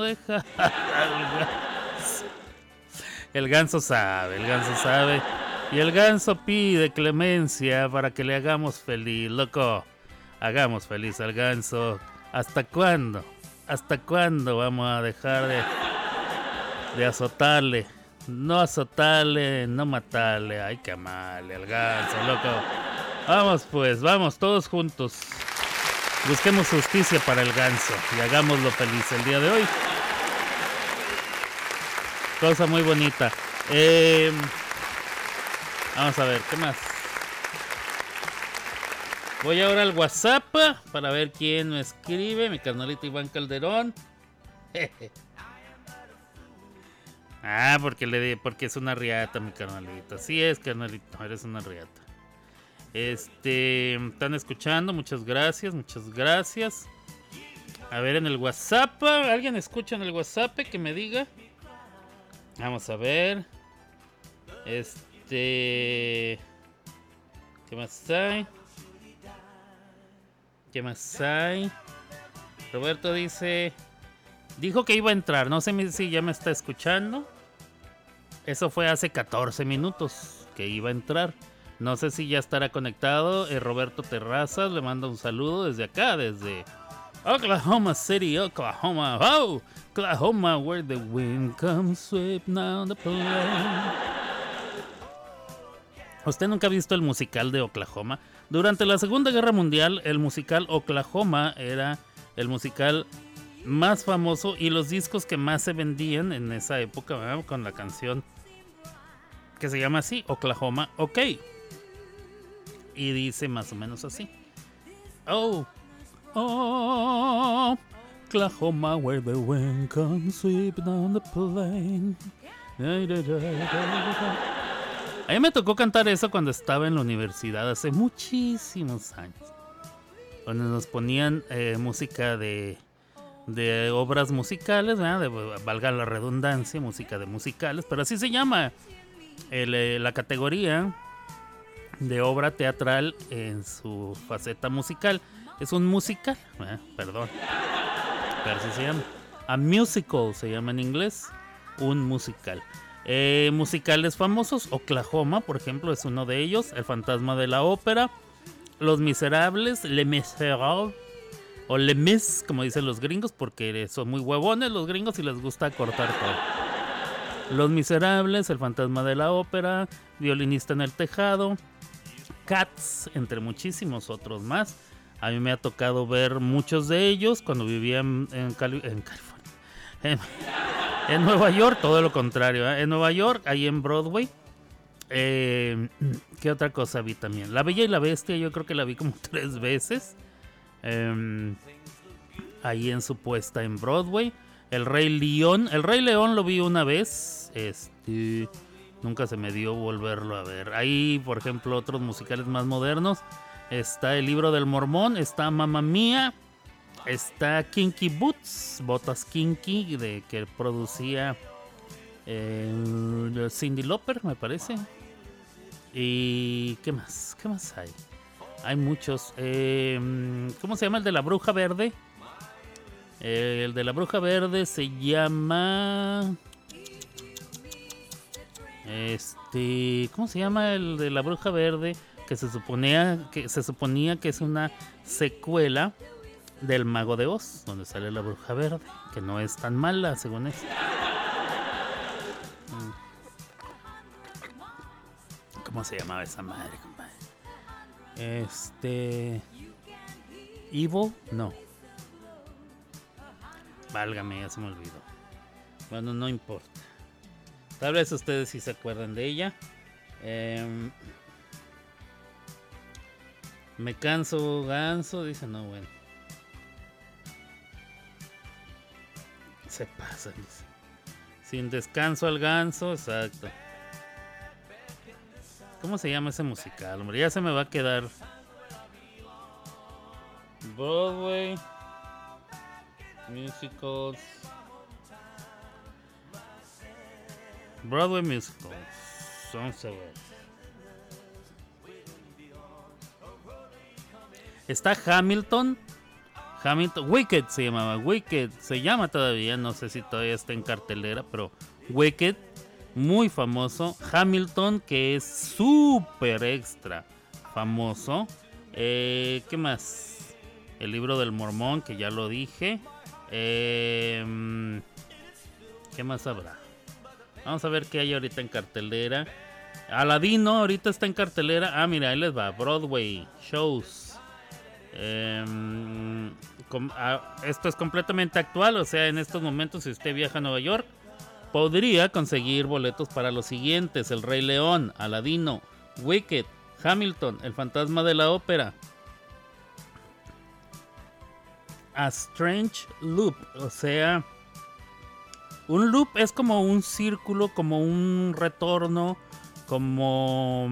de dejar al ganso. El ganso sabe, el ganso sabe. Y el ganso pide clemencia para que le hagamos feliz, loco. Hagamos feliz al ganso. ¿Hasta cuándo? ¿Hasta cuándo vamos a dejar de, de azotarle? No azotarle, no matarle. Hay que amarle al ganso, loco. Vamos pues, vamos todos juntos. Busquemos justicia para el ganso y hagámoslo feliz el día de hoy. Cosa muy bonita. Eh, vamos a ver, ¿qué más? Voy ahora al WhatsApp para ver quién me escribe. Mi carnalito Iván Calderón. ah, porque le porque es una riata, mi carnalito. Así es, carnalito, eres una riata. Este, están escuchando, muchas gracias, muchas gracias. A ver en el WhatsApp, ¿alguien escucha en el WhatsApp que me diga? Vamos a ver. Este, ¿qué más hay? ¿Qué más hay? Roberto dice, dijo que iba a entrar, no sé si ya me está escuchando. Eso fue hace 14 minutos que iba a entrar. No sé si ya estará conectado. Eh, Roberto Terrazas le manda un saludo desde acá, desde Oklahoma City, Oklahoma. Oh, Oklahoma, where the wind comes sweeping down the plain. ¿Usted nunca ha visto el musical de Oklahoma? Durante la Segunda Guerra Mundial, el musical Oklahoma era el musical más famoso y los discos que más se vendían en esa época con la canción que se llama así, Oklahoma OK. Y dice más o menos así. Oh, oh, Oklahoma, where the wind comes sweeping down the plain. A mí me tocó cantar eso cuando estaba en la universidad hace muchísimos años. Cuando nos ponían eh, música de, de obras musicales. De- valga la redundancia, música de musicales, pero así se llama el, eh, la categoría de obra teatral en su faceta musical. Es un musical, perdón, A musical se llama en inglés, un musical. Eh, musicales famosos, Oklahoma, por ejemplo, es uno de ellos. El fantasma de la ópera. Los Miserables, Le Miserables. O Le Mis, como dicen los gringos, porque son muy huevones los gringos y les gusta cortar todo. Los Miserables, El fantasma de la ópera. Violinista en el tejado. Cats, entre muchísimos otros más. A mí me ha tocado ver muchos de ellos cuando vivía en, en Cali- en California. En, Nueva York, todo lo contrario. ¿eh? En Nueva York, ahí en Broadway. Eh, ¿Qué otra cosa vi también? La Bella y la Bestia, yo creo que la vi como tres veces. Eh, ahí en su puesta en Broadway. El Rey León. El Rey León lo vi una vez. Este. Nunca se me dio volverlo a ver. Ahí, por ejemplo, otros musicales más modernos. Está el libro del Mormón. Está Mamma Mía. Está Kinky Boots. Botas Kinky. De que producía eh, Cindy Lauper, me parece. ¿Y qué más? ¿Qué más hay? Hay muchos. Eh, ¿Cómo se llama el de la bruja verde? Eh, el de la bruja verde se llama. Este. ¿Cómo se llama el de la bruja verde? Que se suponía que se suponía que es una secuela del Mago de Oz, donde sale la bruja verde, que no es tan mala según esto. Mm. ¿Cómo se llamaba esa madre, compadre? Este. Ivo, no. Válgame, ya se me olvidó. Bueno, no importa. Tal vez ustedes sí se acuerdan de ella. Em, me canso ganso, dice no, bueno. Se pasa, dice. Sin descanso al ganso, exacto. ¿Cómo se llama ese musical? Hombre, ya se me va a quedar. Broadway. Musicals. Broadway Musicals. Vamos a ver. Está Hamilton. Hamilton. Wicked se llamaba. Wicked se llama todavía. No sé si todavía está en cartelera, pero Wicked. Muy famoso. Hamilton, que es súper extra famoso. Eh, ¿Qué más? El libro del mormón, que ya lo dije. Eh, ¿Qué más habrá? Vamos a ver qué hay ahorita en cartelera. Aladino ahorita está en cartelera. Ah, mira, ahí les va. Broadway, shows. Em, ah, esto es completamente actual. O sea, en estos momentos, si usted viaja a Nueva York, podría conseguir boletos para los siguientes: El Rey León, Aladino, Wicked, Hamilton, El Fantasma de la Ópera. A Strange Loop, o sea, un loop es como un círculo, como un retorno, como,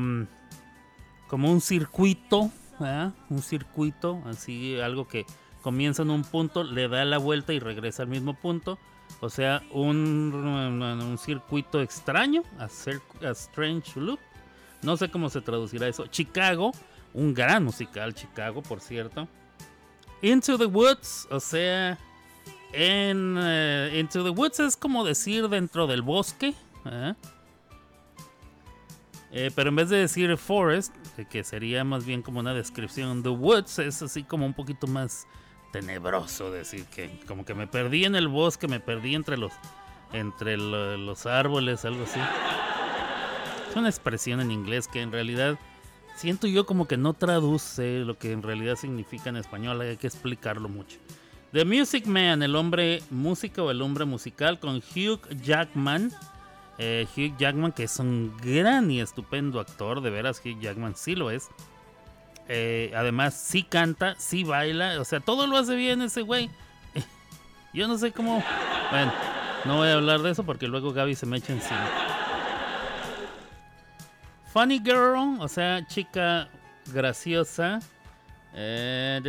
como un circuito, ¿verdad? un circuito, así algo que comienza en un punto, le da la vuelta y regresa al mismo punto. O sea, un, un circuito extraño, a, a strange loop. No sé cómo se traducirá eso. Chicago, un gran musical, Chicago, por cierto. Into the Woods, o sea, en eh, Into the Woods es como decir dentro del bosque. ¿eh? Eh, pero en vez de decir forest, que- que sería más bien como una descripción, The Woods es así como un poquito más tenebroso decir que como que me perdí en el bosque, me perdí entre los entre lo- los árboles, algo así. Es una expresión en inglés que en realidad siento yo como que no traduce lo que en realidad significa en español, hay que explicarlo mucho. The Music Man, el hombre música o el hombre musical con Hugh Jackman. Eh, Hugh Jackman, que es un gran y estupendo actor, de veras Hugh Jackman sí lo es. Eh, además, sí canta, sí baila, o sea, todo lo hace bien ese güey. Yo no sé cómo. Bueno, no voy a hablar de eso porque luego Gaby se me echa encima. Funny Girl, o sea, chica graciosa. Eh.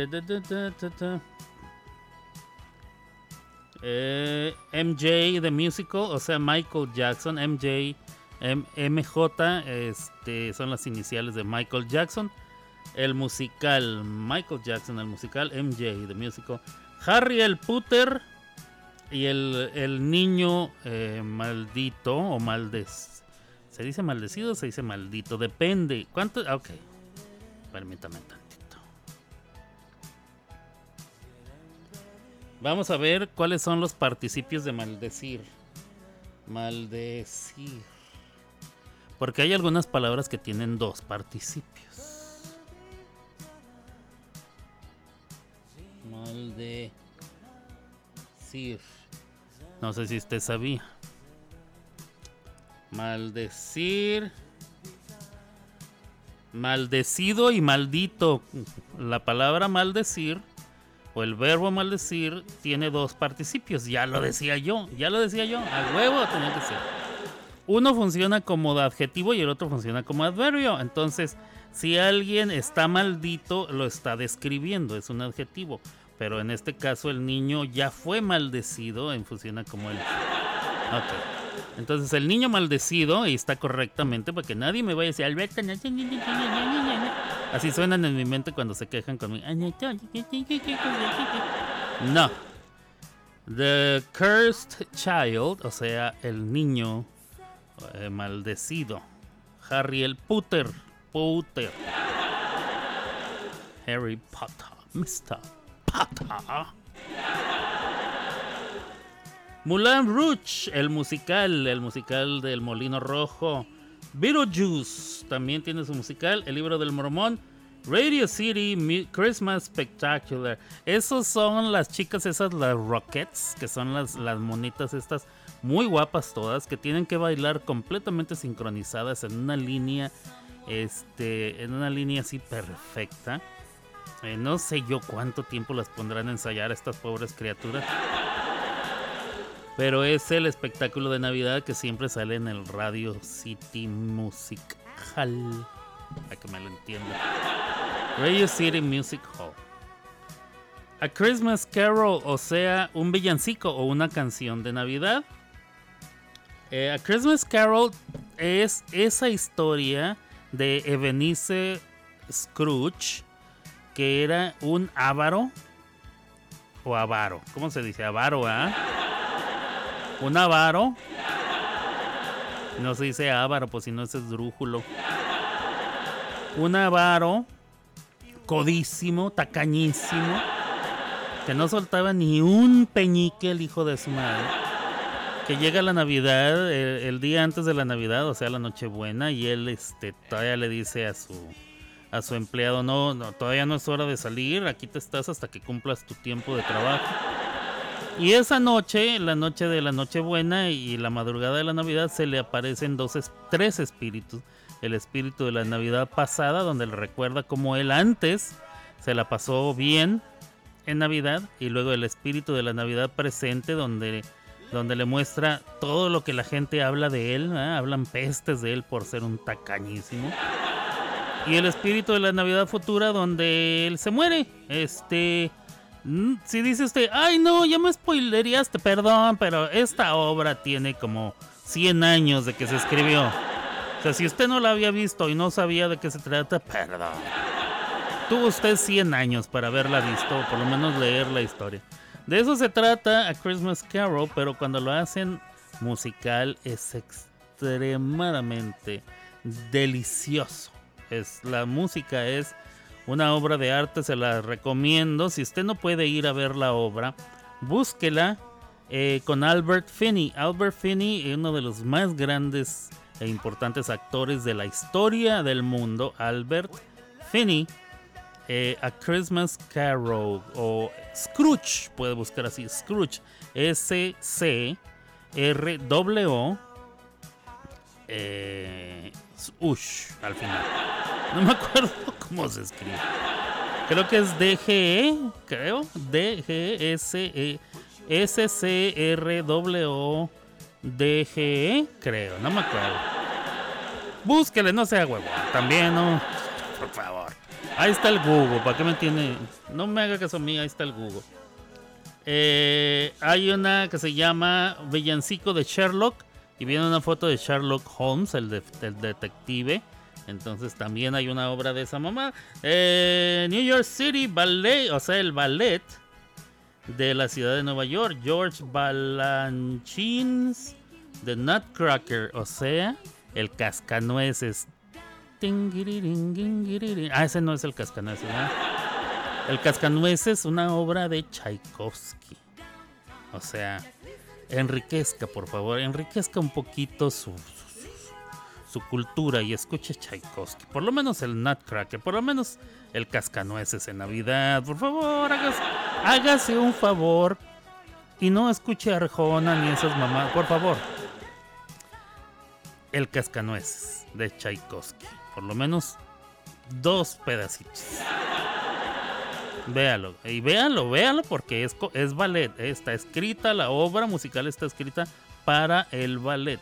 Eh, MJ The Musical, o sea, Michael Jackson, MJ, MJ, este, son las iniciales de Michael Jackson. El musical, Michael Jackson, el musical, MJ The Musical. Harry el Putter, Y el, el niño eh, maldito o maldes... ¿Se dice maldecido o se dice maldito? Depende. ¿Cuánto? ah, Ok. Permítame Vamos a ver cuáles son los participios de maldecir. Maldecir. Porque hay algunas palabras que tienen dos participios. Maldecir. No sé si usted sabía. Maldecir. Maldecido y maldito. La palabra maldecir o el verbo maldecir tiene dos participios. Ya lo decía yo, ya lo decía yo. A huevo tenía que ser. Uno funciona como adjetivo y el otro funciona como adverbio. Entonces, si alguien está maldito, lo está describiendo, es un adjetivo. Pero en este caso el niño ya fue maldecido en funciona como el... Ok. Entonces el niño maldecido, y está correctamente, porque nadie me vaya a decir, Alberto, no sé, ni- ni- ni- ni- ni- ni- ni". así suenan en mi mente cuando se quejan conmigo. No. The cursed child, o sea, el niño eh, maldecido. Harry el Potter. Potter. Harry Potter. Mr. Potter. Moulin Rouge, el musical, el musical del Molino Rojo. Beetlejuice también tiene su musical. El libro del Mormón. Radio City Christmas Spectacular. Esos son las chicas, esas, las Rockets, que son las, las monitas estas muy guapas todas, que tienen que bailar completamente sincronizadas en una línea, este, en una línea así perfecta. Eh, no sé yo cuánto tiempo las pondrán a ensayar estas pobres criaturas. Pero es el espectáculo de Navidad que siempre sale en el Radio City Music Hall. Para que me lo entienda. Radio City Music Hall. A Christmas Carol, o sea, un villancico o una canción de Navidad. Eh, a Christmas Carol es esa historia de Ebenezer Scrooge, que era un avaro o avaro. ¿Cómo se dice? Avaro, ¿ah? Un avaro. No se dice avaro, pues si no es esdrújulo. Un avaro codísimo, tacañísimo, que no soltaba ni un peñique el hijo de su madre. Que llega la Navidad, el, el día antes de la Navidad, o sea, la Nochebuena, y él este, todavía le dice a su, a su empleado, no, no, todavía no es hora de salir, aquí te estás hasta que cumplas tu tiempo de trabajo. Y esa noche, la noche de la Nochebuena y la madrugada de la Navidad, se le aparecen dos, es- tres espíritus. El espíritu de la Navidad pasada, donde le recuerda cómo él antes se la pasó bien en Navidad, y luego el espíritu de la Navidad presente, donde, donde le muestra todo lo que la gente habla de él, hablan pestes de él por ser un tacañísimo. Y el espíritu de la Navidad futura, donde él se muere. Este. Mm, Si dice usted, ay no, ya me spoileríaste, perdón, pero esta obra tiene como 100 años de que se escribió. O sea, si usted no la había visto y no sabía de qué se trata, perdón. Tuvo usted 100 años para haberla visto, o por lo menos leer la historia. De eso se trata A Christmas Carol, pero cuando lo hacen musical es extremadamente delicioso. Es, la música es una obra de arte, se la recomiendo. Si usted no puede ir a ver la obra, búsquela eh, con Albert Finney. Albert Finney es uno de los más grandes e importantes actores de la historia del mundo. Albert Finney. eh, A Christmas Carol o Scrooge, puede buscar así, Scrooge, S-C-R-W, eh, Ush, al final. No me acuerdo cómo se escribe. Creo que es DGE, creo. D-G-S-E. S-C-R-W. DGE, creo, no me acuerdo. Búsquele, no sea huevo. También, no. Por favor. Ahí está el Google. ¿Para qué me tiene? No me haga caso mío, ahí está el Google. Eh, hay una que se llama Villancico de Sherlock. Y viene una foto de Sherlock Holmes, el, el detective. Entonces también hay una obra de esa mamá. Eh, New York City Ballet, o sea, el ballet. de la ciudad de Nueva York, George Balanchines, The Nutcracker, o sea, el cascanueces. Ah, ese no es el cascanueces, ¿verdad? El cascanueces, una obra de Tchaikovsky. O sea, enriquezca, por favor, enriquezca un poquito su, su, cultura y escuche Tchaikovsky. Por lo menos el Nutcracker, por lo menos el cascanueces en Navidad. Por favor, hágase, hágase un favor y no escuche a Arjona ni esas mamás. Por favor. El cascanueces de Tchaikovsky. Por lo menos dos pedacitos. Véalo, y véalo, véalo porque es, es ballet. Está escrita, la obra musical está escrita para el ballet.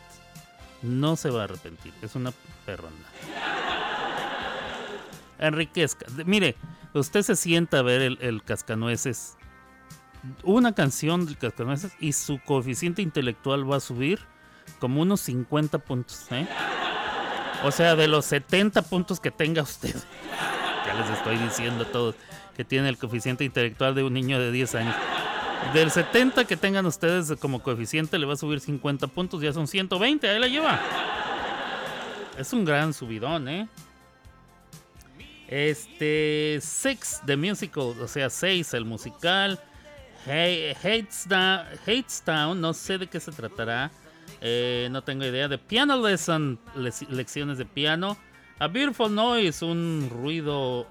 No se va a arrepentir, es una perrona. Enriquezca. Mire, usted se sienta a ver el, el cascanueces. Una canción del cascanueces y su coeficiente intelectual va a subir como unos 50 puntos. ¿eh? O sea, de los 70 puntos que tenga usted. Ya les estoy diciendo a todos que tiene el coeficiente intelectual de un niño de 10 años. Del 70 que tengan ustedes como coeficiente le va a subir 50 puntos, ya son 120, ahí la lleva. Es un gran subidón, ¿eh? Este, Six, The Musical, o sea, 6, el musical. Hey, Hatestown, Hatestown, no sé de qué se tratará. eh, no tengo idea. De Piano Lesson, lec- lecciones de piano. A Beautiful Noise, un ruido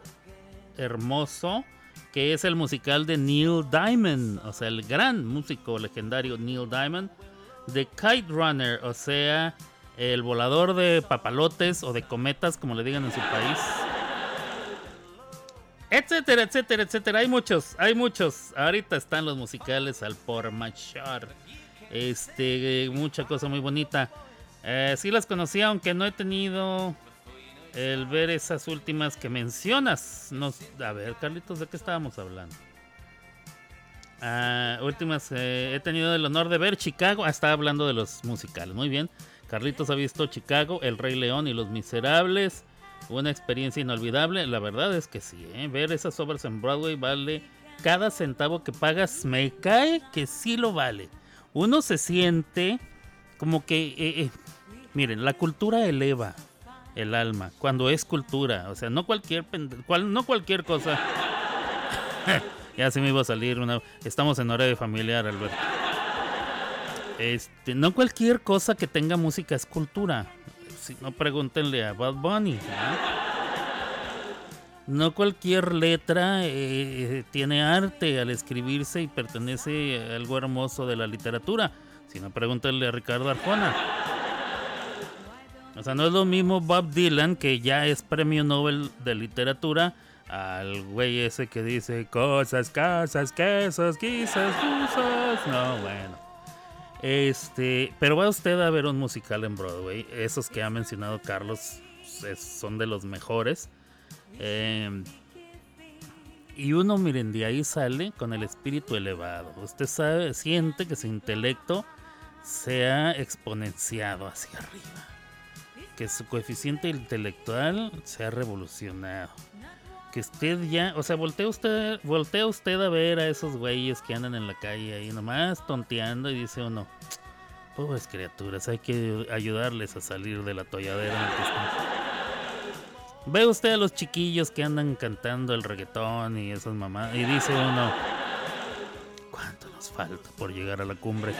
hermoso. Que es el musical de Neil Diamond, o sea, el gran músico legendario Neil Diamond. The Kite Runner, o sea, el volador de papalotes o de cometas, como le digan en su país etcétera, etcétera, etcétera. Hay muchos, hay muchos. Ahorita están los musicales al por mayor. Este, mucha cosa muy bonita. Eh, sí las conocí, aunque no he tenido el ver esas últimas que mencionas. Nos, a ver, Carlitos, ¿de qué estábamos hablando? Ah, últimas, eh, he tenido el honor de ver Chicago. Ah, estaba hablando de los musicales. Muy bien. Carlitos ha visto Chicago, El Rey León y Los Miserables. Una experiencia inolvidable. La verdad es que sí, ¿eh? ver esas obras en Broadway vale cada centavo que pagas. Me cae que sí lo vale. Uno se siente como que, eh, eh, miren, la cultura eleva el alma cuando es cultura. O sea, no cualquier, cual- no cualquier cosa. ya se me iba a salir una. Estamos en horario familiar, Alberto. Este, no cualquier cosa que tenga música es cultura. Si no, pregúntenle a Bad Bunny. ¿no? No cualquier letra eh, tiene arte al escribirse y pertenece a algo hermoso de la literatura. Si no, pregúntenle a Ricardo Arjona. O sea, no es lo mismo Bob Dylan, que ya es premio Nobel de literatura, al güey ese que dice cosas, casas, quesos, quizás, usas. No, bueno. Este, pero va usted a ver un musical en Broadway. Esos que ha mencionado Carlos es- son de los mejores. Eh, y uno, miren, de ahí sale con el espíritu elevado. Usted sabe, siente que su intelecto se ha exponenciado hacia arriba. Que su coeficiente intelectual se ha revolucionado. Que usted ya, o sea, voltea usted, voltea usted a ver a esos güeyes que andan en la calle ahí nomás tonteando y dice uno, pobres criaturas, hay que ayudarles a salir de la tolladera en están. Ve usted a los chiquillos que andan cantando el reggaetón y esas mamás y dice uno, ¿cuánto nos falta por llegar a la cumbre?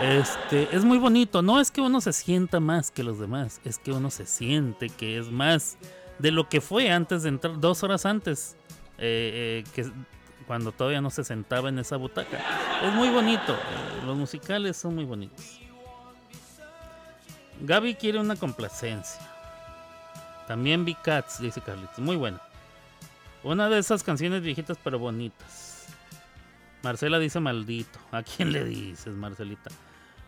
Este, es muy bonito, no es que uno se sienta más que los demás, es que uno se siente que es más de lo que fue antes de entrar, dos horas antes, eh, eh, que cuando todavía no se sentaba en esa butaca. Es muy bonito, los musicales son muy bonitos. Gaby quiere una complacencia. También vi Cats, dice Carlitos, muy bueno. Una de esas canciones viejitas pero bonitas. Marcela dice maldito. ¿A quién le dices, Marcelita?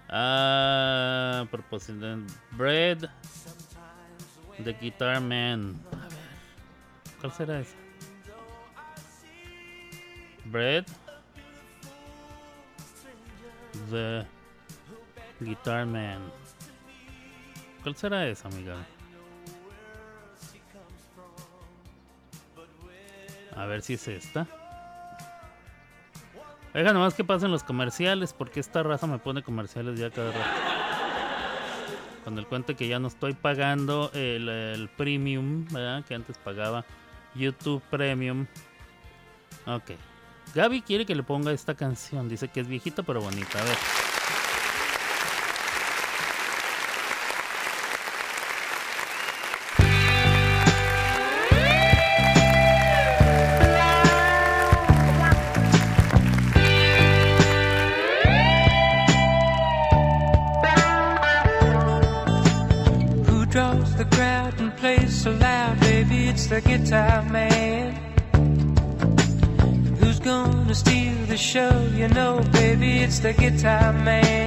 Ah, propósito. Bread. The Guitar Man. ¿Cuál será esa? Bread. The Guitar Man. ¿Cuál será esa, amiga? A ver si es esta. Oiga, nomás que pasen los comerciales, porque esta raza me pone comerciales ya cada rato. Con el cuento que ya no estoy pagando el, el premium, ¿verdad? Que antes pagaba YouTube Premium. Ok. Gaby quiere que le ponga esta canción. Dice que es viejita pero bonita. A ver. You know, baby, it's the guitar man.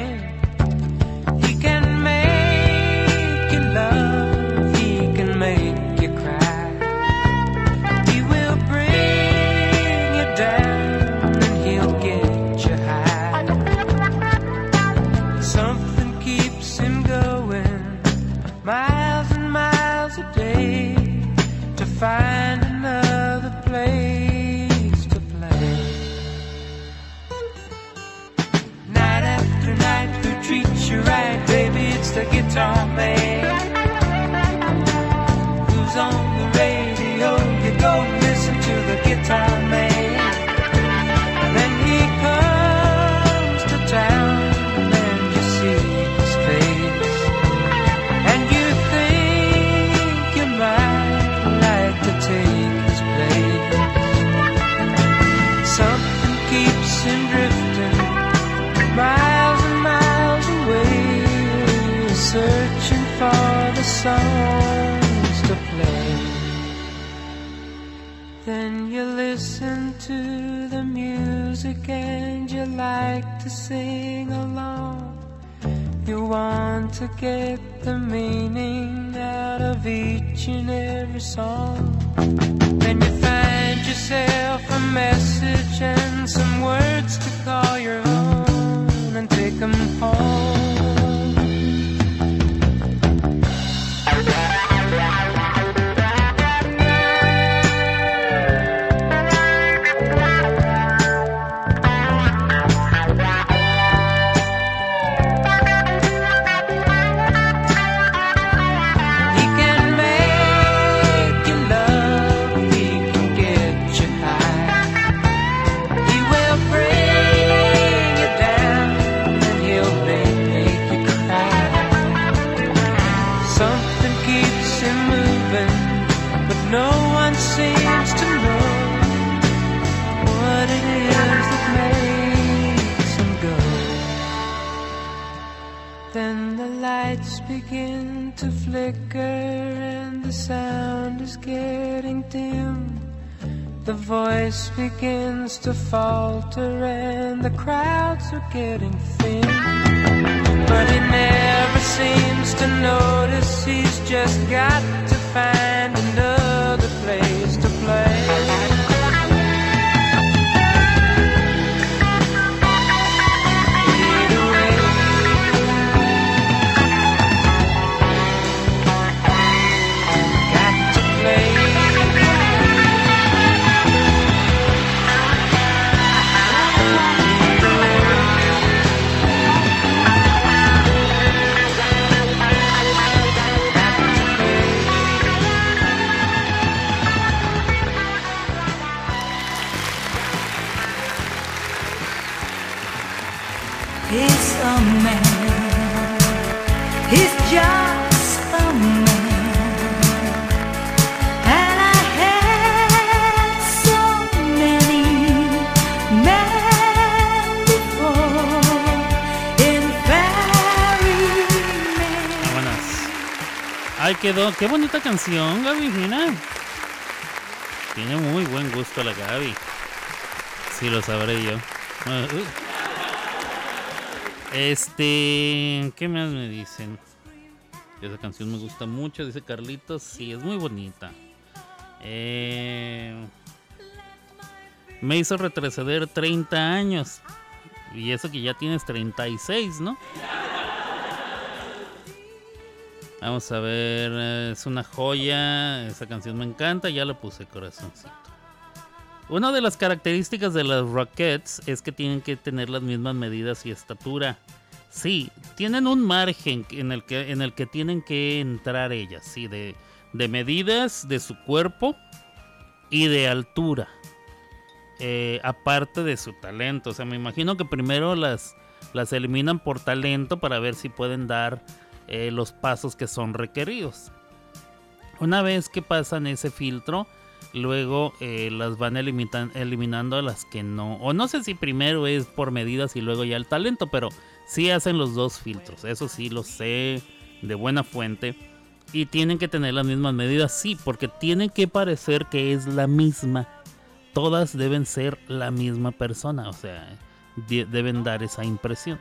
To get the meaning out of each and every song. Then you find yourself a message and some words to call your own and take them home. Voice begins to falter and the crowds are getting thin. But he never seems to notice he's just got to find Qué bonita canción, Gaby, mira. Tiene muy buen gusto la Gaby. Sí, lo sabré yo. Uy. Este. ¿Qué más me dicen? Esa canción me gusta mucho, dice Carlitos. Sí, es muy bonita. Eh, me hizo retroceder 30 años. Y eso que ya tienes 36, ¿no? Vamos a ver, eh, es una joya. Esa canción me encanta, ya la puse corazoncito. Una de las características de las Rockets es que tienen que tener las mismas medidas y estatura. Sí, tienen un margen en el que, en el que tienen que entrar ellas, sí, de, de medidas de su cuerpo y de altura. Eh, aparte de su talento. O sea, me imagino que primero las, las eliminan por talento para ver si pueden dar eh, los pasos que son requeridos. Una vez que pasan ese filtro, luego eh, las van eliminan- eliminando a las que no. O no sé si primero es por medidas y luego ya el talento, pero sí hacen los dos filtros. Eso sí lo sé de buena fuente. Y tienen que tener las mismas medidas, sí, porque tienen que parecer que es la misma. Todas deben ser la misma persona, o sea, de- deben dar esa impresión.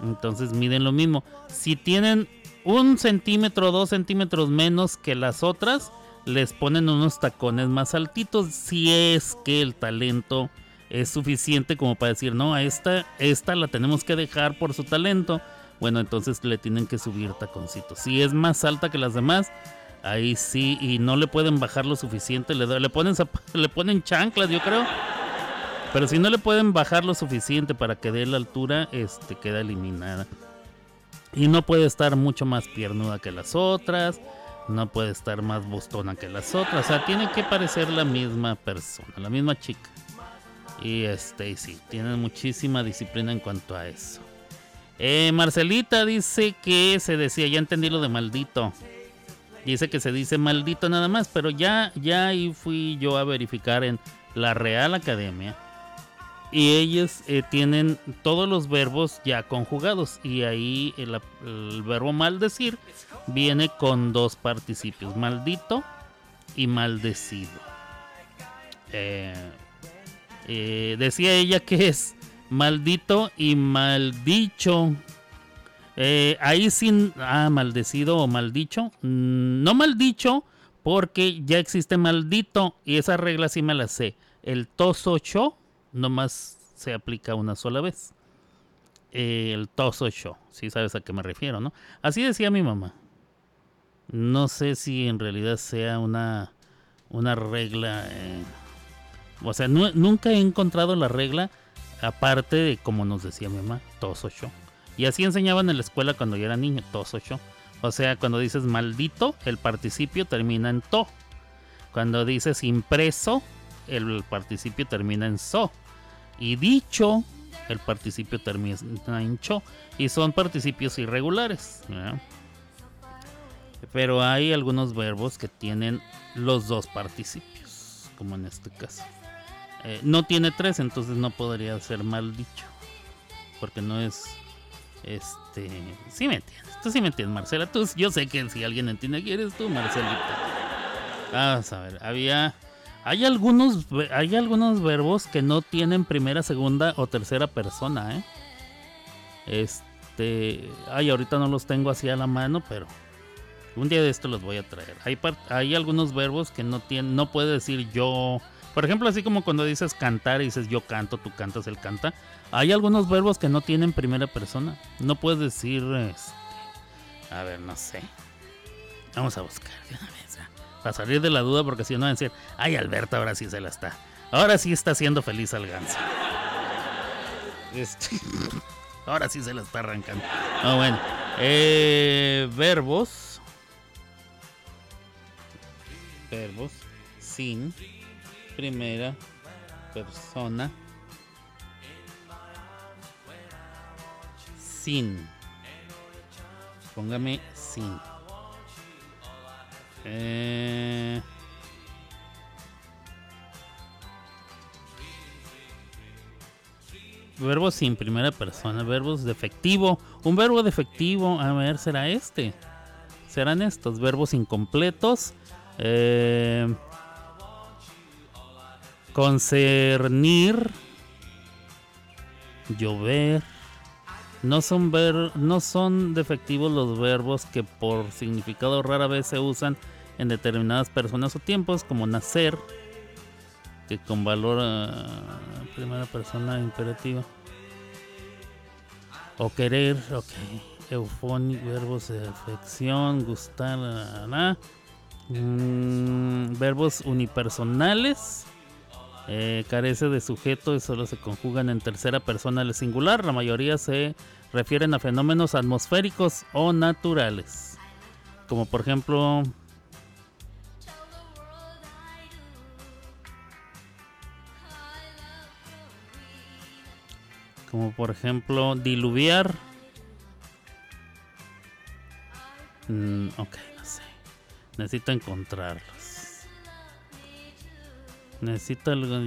Entonces miden lo mismo. Si tienen un centímetro dos centímetros menos que las otras, les ponen unos tacones más altitos. Si es que el talento es suficiente como para decir, no, a esta, esta la tenemos que dejar por su talento. Bueno, entonces le tienen que subir taconcitos. Si es más alta que las demás, ahí sí, y no le pueden bajar lo suficiente, le, le, ponen, le ponen chanclas, yo creo. Pero si no le pueden bajar lo suficiente para que dé la altura, este queda eliminada. Y no puede estar mucho más piernuda que las otras. No puede estar más bostona que las otras. O sea, tiene que parecer la misma persona, la misma chica. Y este, sí, tienen muchísima disciplina en cuanto a eso. Eh, Marcelita dice que se decía, ya entendí lo de maldito. Dice que se dice maldito nada más, pero ya, ya ahí fui yo a verificar en la Real Academia. Y ellos eh, tienen todos los verbos ya conjugados. Y ahí el, verbo maldecir viene con dos participios, maldito y maldecido. Eh, eh, decía ella que es maldito y maldicho. Ahí sin. Ah, maldecido o maldicho. Mm, no maldicho, porque ya existe maldito. Y esa regla sí me la sé. El tosocho nomás se aplica una sola vez. Eh, el tosocho. Si sabes a qué me refiero, ¿no? Así decía mi mamá. No sé si en realidad sea una, una regla. eh, o sea, nu- nunca he encontrado la regla aparte de como nos decía mi mamá, tosocho. Y así enseñaban en la escuela cuando yo era niño, tosocho. O sea, cuando dices maldito, el participio termina en to. Cuando dices impreso, el participio termina en so. Y dicho, el participio termina en cho. Y son participios irregulares. Pero hay algunos verbos que tienen los dos participios, como en este caso. Eh, no tiene tres, entonces no podría ser mal dicho. Porque no es. Este. Sí me entiendes. Tú sí me entiendes, Marcela. Tú, yo sé que si alguien entiende aquí eres tú, Marcelita. Vamos a ver. Había. Hay algunos, hay algunos verbos que no tienen primera, segunda o tercera persona, ¿eh? Este. Ay, ahorita no los tengo así a la mano, pero. Un día de esto los voy a traer. Hay, hay algunos verbos que no tienen, no puede decir yo. Por ejemplo, así como cuando dices cantar y dices yo canto, tú cantas, él canta. Hay algunos verbos que no tienen primera persona. No puedes decir, este, a ver, no sé. Vamos a buscar de una vez. Para salir de la duda, porque si no van a decir, ay, Alberto, ahora sí se la está. Ahora sí está haciendo feliz al ganso. Este, ahora sí se la está arrancando. Ah, bueno. Eh, verbos. Verbos sin primera persona. Sin. Póngame sin. Eh, verbos sin primera persona, verbos de efectivo. Un verbo de efectivo, a ver, será este. Serán estos verbos incompletos. Eh, concernir. Llover. No son, ver, no son defectivos los verbos que por significado rara vez se usan en determinadas personas o tiempos, como nacer, que con valor a primera persona imperativa. O querer, ok. Eufónico, verbos de afección, gustar, la. Mm, verbos unipersonales. Eh, carece de sujeto y solo se conjugan en tercera persona al singular. La mayoría se refieren a fenómenos atmosféricos o naturales. Como por ejemplo... Como por ejemplo diluviar. Mm, ok, no sé. Necesito encontrarlos. Necesito algo.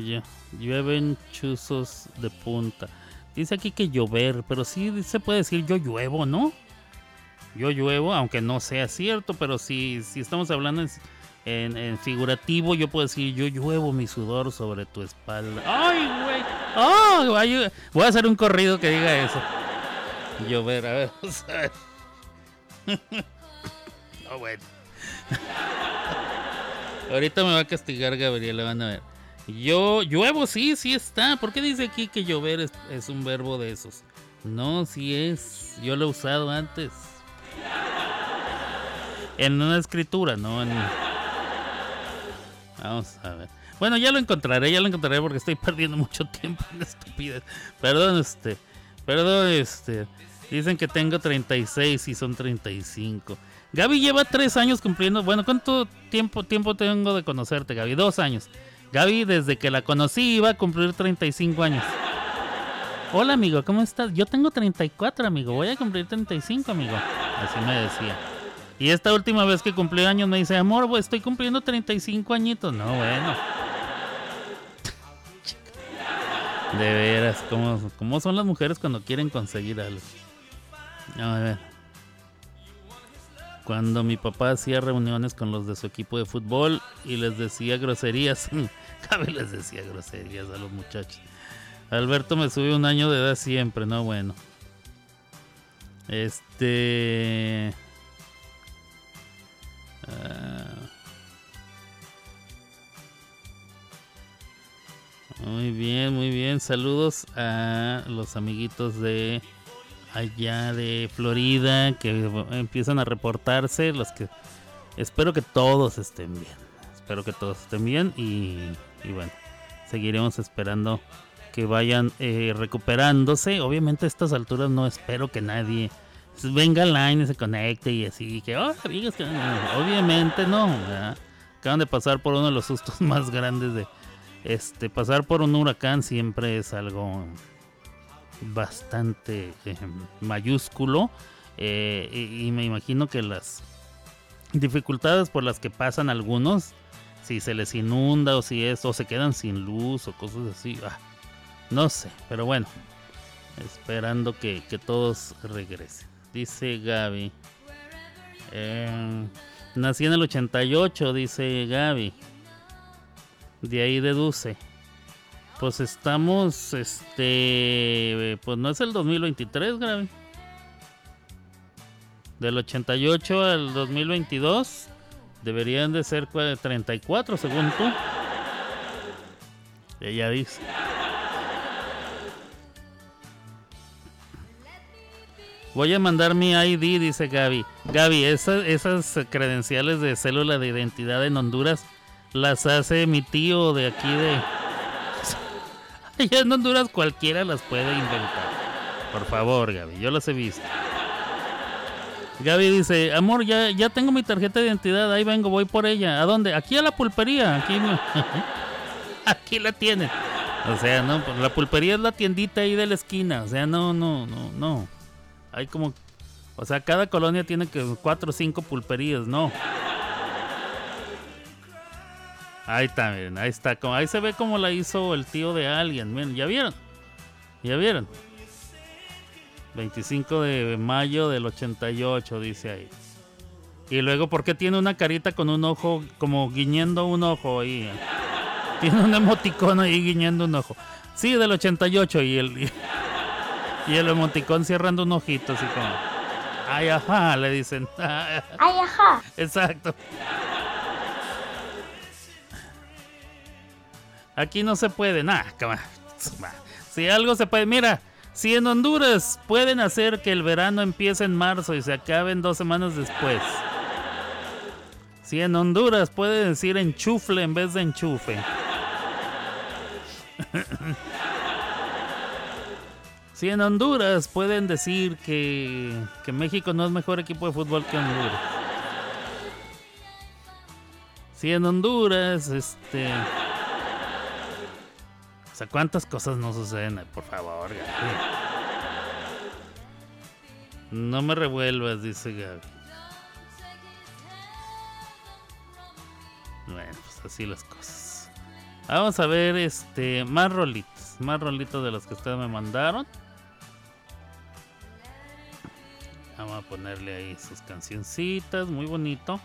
Llueven chuzos de punta. Dice aquí que llover, pero sí se puede decir yo lluevo, ¿no? Yo lluevo, aunque no sea cierto, pero si, si estamos hablando en, en, figurativo, yo puedo decir yo lluevo mi sudor sobre tu espalda. ¡Ay, güey! ¡Oh! Voy a hacer un corrido que diga eso. Llover, a ver, vamos a no, bueno. Ahorita me va a castigar Gabriela, van a ver. Yo, lluevo, sí, sí está. ¿Por qué dice aquí que llover es, un verbo de esos? No, sí es. Yo lo he usado antes. En una escritura, no en... Vamos a ver. Bueno, ya lo encontraré, ya lo encontraré porque estoy perdiendo mucho tiempo en estupidez. Perdón, este. Perdón, este. Dicen que tengo 36 y son 35. Gaby lleva tres años cumpliendo. Bueno, ¿cuánto tiempo, tiempo tengo de conocerte, Gaby? Dos años. Gaby, desde que la conocí, iba a cumplir 35 años. Hola, amigo, ¿cómo estás? Yo tengo 34, amigo. Voy a cumplir 35, amigo. Así me decía. Y esta última vez que cumplí años me dice, amor, pues estoy cumpliendo 35 añitos. No, bueno. De veras, ¿cómo, ¿cómo son las mujeres cuando quieren conseguir algo? A ver. Cuando mi papá hacía reuniones con los de su equipo de fútbol y les decía groserías, Gaby les decía groserías a los muchachos. Alberto me subió un año de edad siempre, no bueno. Este. Uh, muy bien, muy bien. Saludos a los amiguitos de allá de Florida que empiezan a reportarse. Los que espero que todos estén bien. Espero que todos estén bien y, bueno, seguiremos esperando que vayan eh, recuperándose. Obviamente a estas alturas no espero que nadie venga line y se conecte y así que, oh, obviamente no. Acaban de pasar por uno de los sustos más grandes de este pasar por un huracán siempre es algo bastante eh, mayúsculo eh, y, me imagino que las dificultades por las que pasan algunos si se les inunda o si es o se quedan sin luz o cosas así ah, no sé pero bueno esperando que, que todos regresen. Dice Gaby eh, nací en el 88 dice Gaby. De ahí deduce pues estamos, este, pues no es el 2023, Gaby. Del 88 al 2022 deberían de ser 34, según tú. Ella dice. Voy a mandar mi ID, dice Gaby. Gaby, esas credenciales de célula de identidad en Honduras las hace mi tío de aquí de ya en Honduras cualquiera las puede inventar. Por favor, Gaby, yo las he visto. Gaby dice, amor, ya, ya tengo mi tarjeta de identidad, ahí vengo, voy por ella. ¿A dónde? Aquí a la pulpería, aquí, aquí la tiene. O sea, no, pues, la pulpería es la tiendita ahí de la esquina. O sea, no, no, no, no. Hay como, o sea, cada colonia tiene que cuatro o cinco pulperías, no. Ahí está, miren, ahí está. Ahí se ve como la hizo el tío de alguien. Miren, ¿ya vieron? ¿Ya vieron? 25 de mayo del 88, dice ahí. Y luego, ¿por qué tiene una carita con un ojo, como guiñando un ojo ahí? Tiene un emoticón ahí guiñando un ojo. Sí, del 88 y el, y el emoticón cerrando un ojito, así como. Ay, ajá, le dicen. Ay, ajá. Exacto. Aquí no se puede, nada. Si algo se puede, mira, si en Honduras pueden hacer que el verano empiece en marzo y se acabe en dos semanas después. Si en Honduras pueden decir enchufle en vez de enchufe. Si en Honduras pueden decir que, que México no es mejor equipo de fútbol que Honduras. Si en Honduras, este... ¿cuántas cosas no suceden? Por favor, Gaby. No me revuelvas, dice Gaby. Bueno, pues así las cosas. Vamos a ver este más rolitos, más rolitos de los que ustedes me mandaron. Vamos a ponerle ahí sus cancioncitas, muy bonito.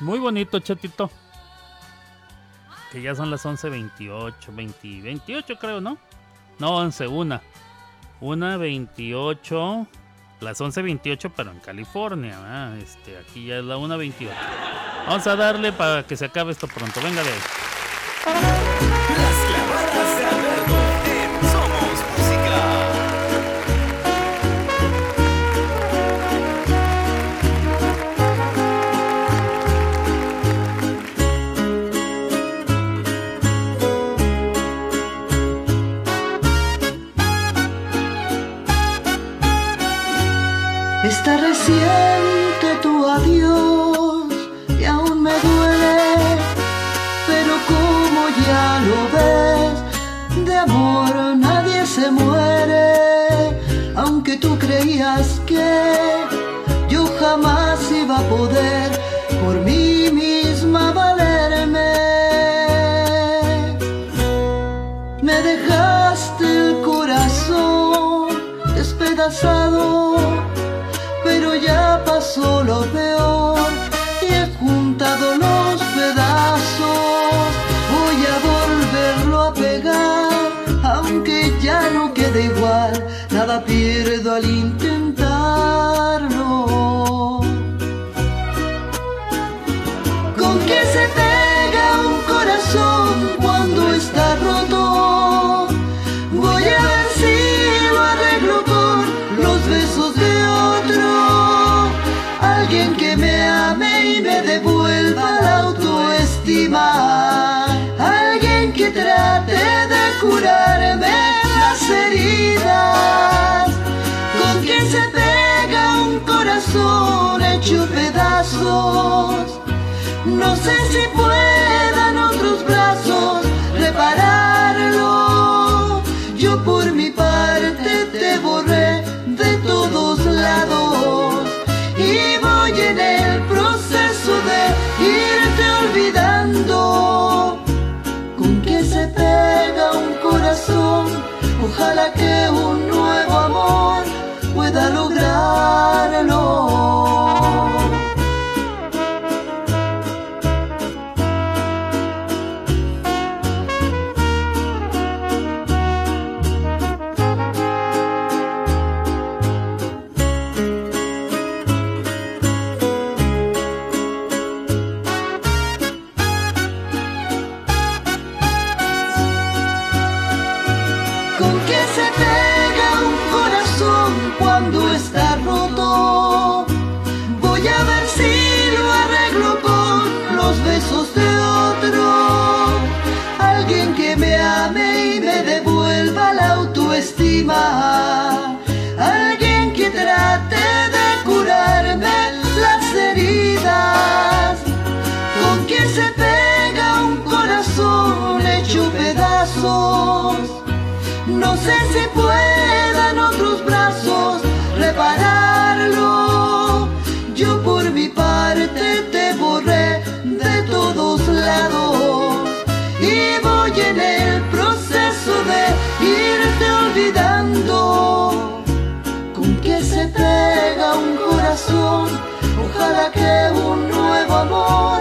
Muy bonito, chatito. Que ya son las 11.28, 20, 28 creo, ¿no? No, 11, una. Una 28, las 11.28 pero en California, ¿verdad? Este, aquí ya es la 1.28. Vamos a darle para que se acabe esto pronto. Venga de ahí. Corazón hecho pedazos. No sé si puedan otros brazos repararlo. Yo por mi parte te borré de todos lados y voy en el proceso de irte olvidando. Con que se pega un corazón, ojalá que un nuevo amor pueda lograrlo. Sé si puedan otros brazos repararlo. Yo por mi parte te borré de todos lados y voy en el proceso de irte olvidando. Con que se pega un corazón, ojalá que un nuevo amor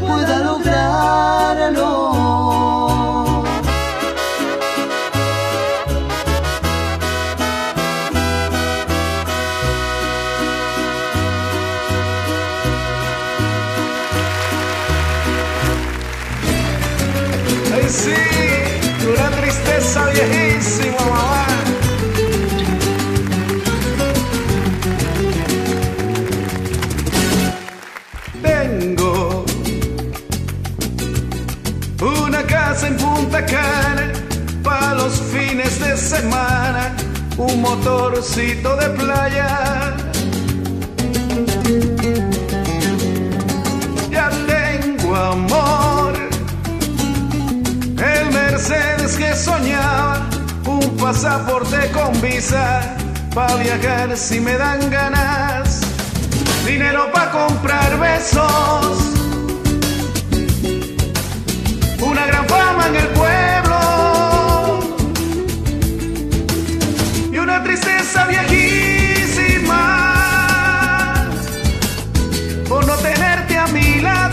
pueda lograrlo. Un motorcito de playa. Ya tengo amor, el Mercedes que soñaba, un pasaporte con visa, para viajar si me dan ganas, dinero para comprar besos. Una gran fama en el pueblo una tristeza viejísima por no tenerte a mi lado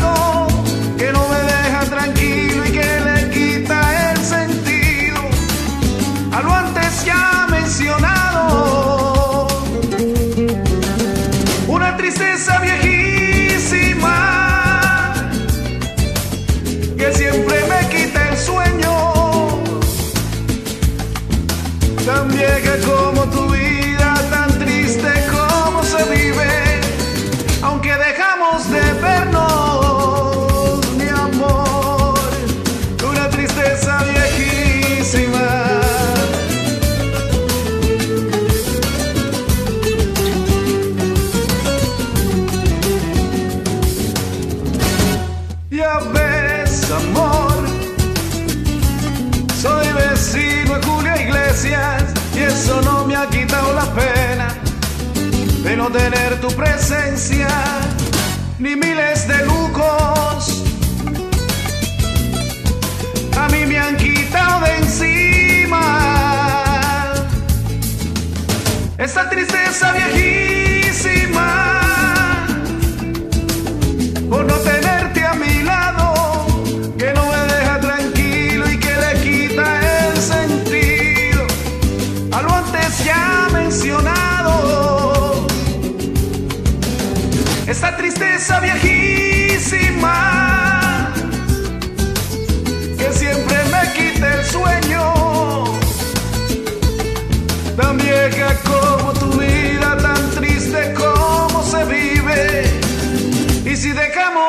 tener tu presencia ni miles de lucos. A mí me han quitado de encima esta tristeza viejísima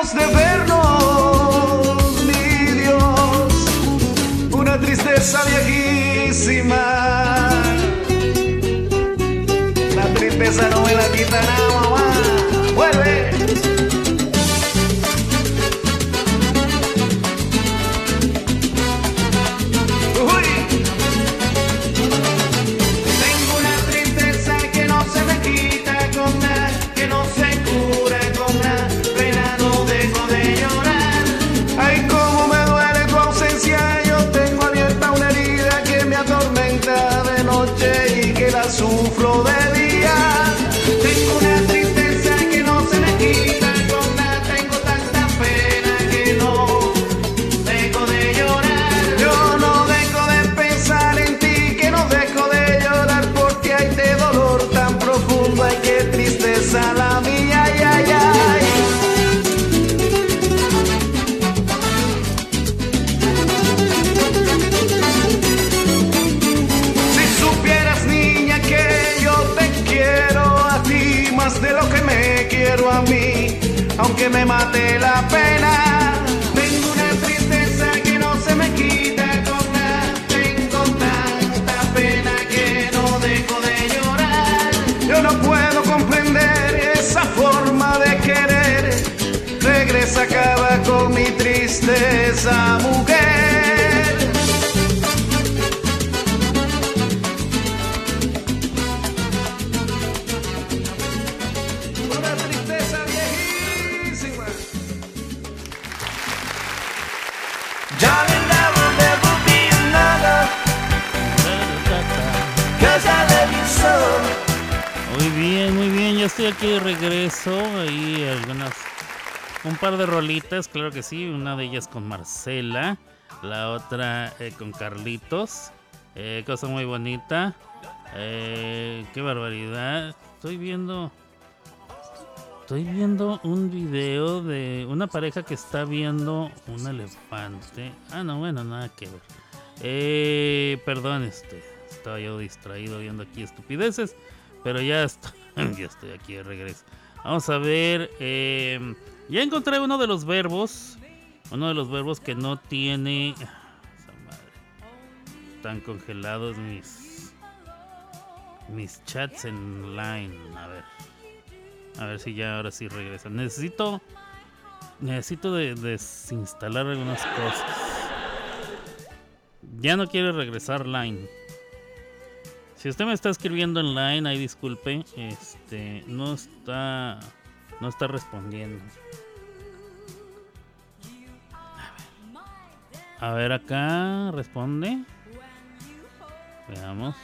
de vernos, mi Dios, una tristeza viejísima. La tristeza no me la quita nada, mamá. Tristeza, mujer. Una tristeza viejísima. Darling, there will never be another. 'Cause I love you so. Muy bien, muy bien, ya estoy aquí de regreso. Ahí algunas. Un par de rolitas, claro que sí. Una de ellas con Marcela. La otra eh, con Carlitos. Eh, cosa muy bonita. Eh, qué barbaridad. Estoy viendo. Estoy viendo un video de una pareja que está viendo un elefante. Ah, no, bueno, nada que ver. Eh, perdón, este. Estaba yo distraído viendo aquí estupideces. Pero ya estoy, ya estoy aquí de regreso. Vamos a ver. Ya encontré uno de los verbos. Uno de los verbos que no tiene. están congelados mis mis chats en line. A ver. A ver si ya ahora sí regresan. Necesito necesito de- desinstalar algunas cosas. Ya no quiere regresar line. Si usted me está escribiendo en line, ahí disculpe, este no está no está respondiendo. A ver acá, responde. Veamos.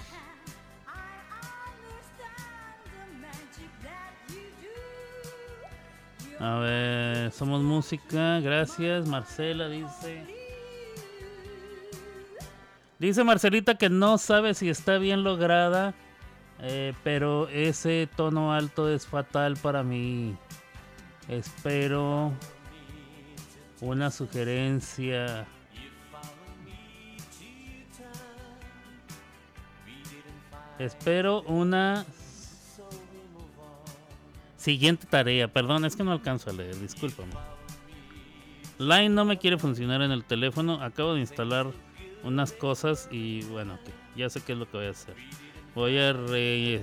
A ver, somos música, gracias. Marcela dice. Dice Marcelita que no sabe si está bien lograda, eh, pero ese tono alto es fatal para mí. Espero una sugerencia. Espero una siguiente tarea. Perdón, es que no alcanzo a leer, discúlpame. Line no me quiere funcionar en el teléfono. Acabo de instalar unas cosas y bueno, ya sé qué es lo que voy a hacer. Voy a re-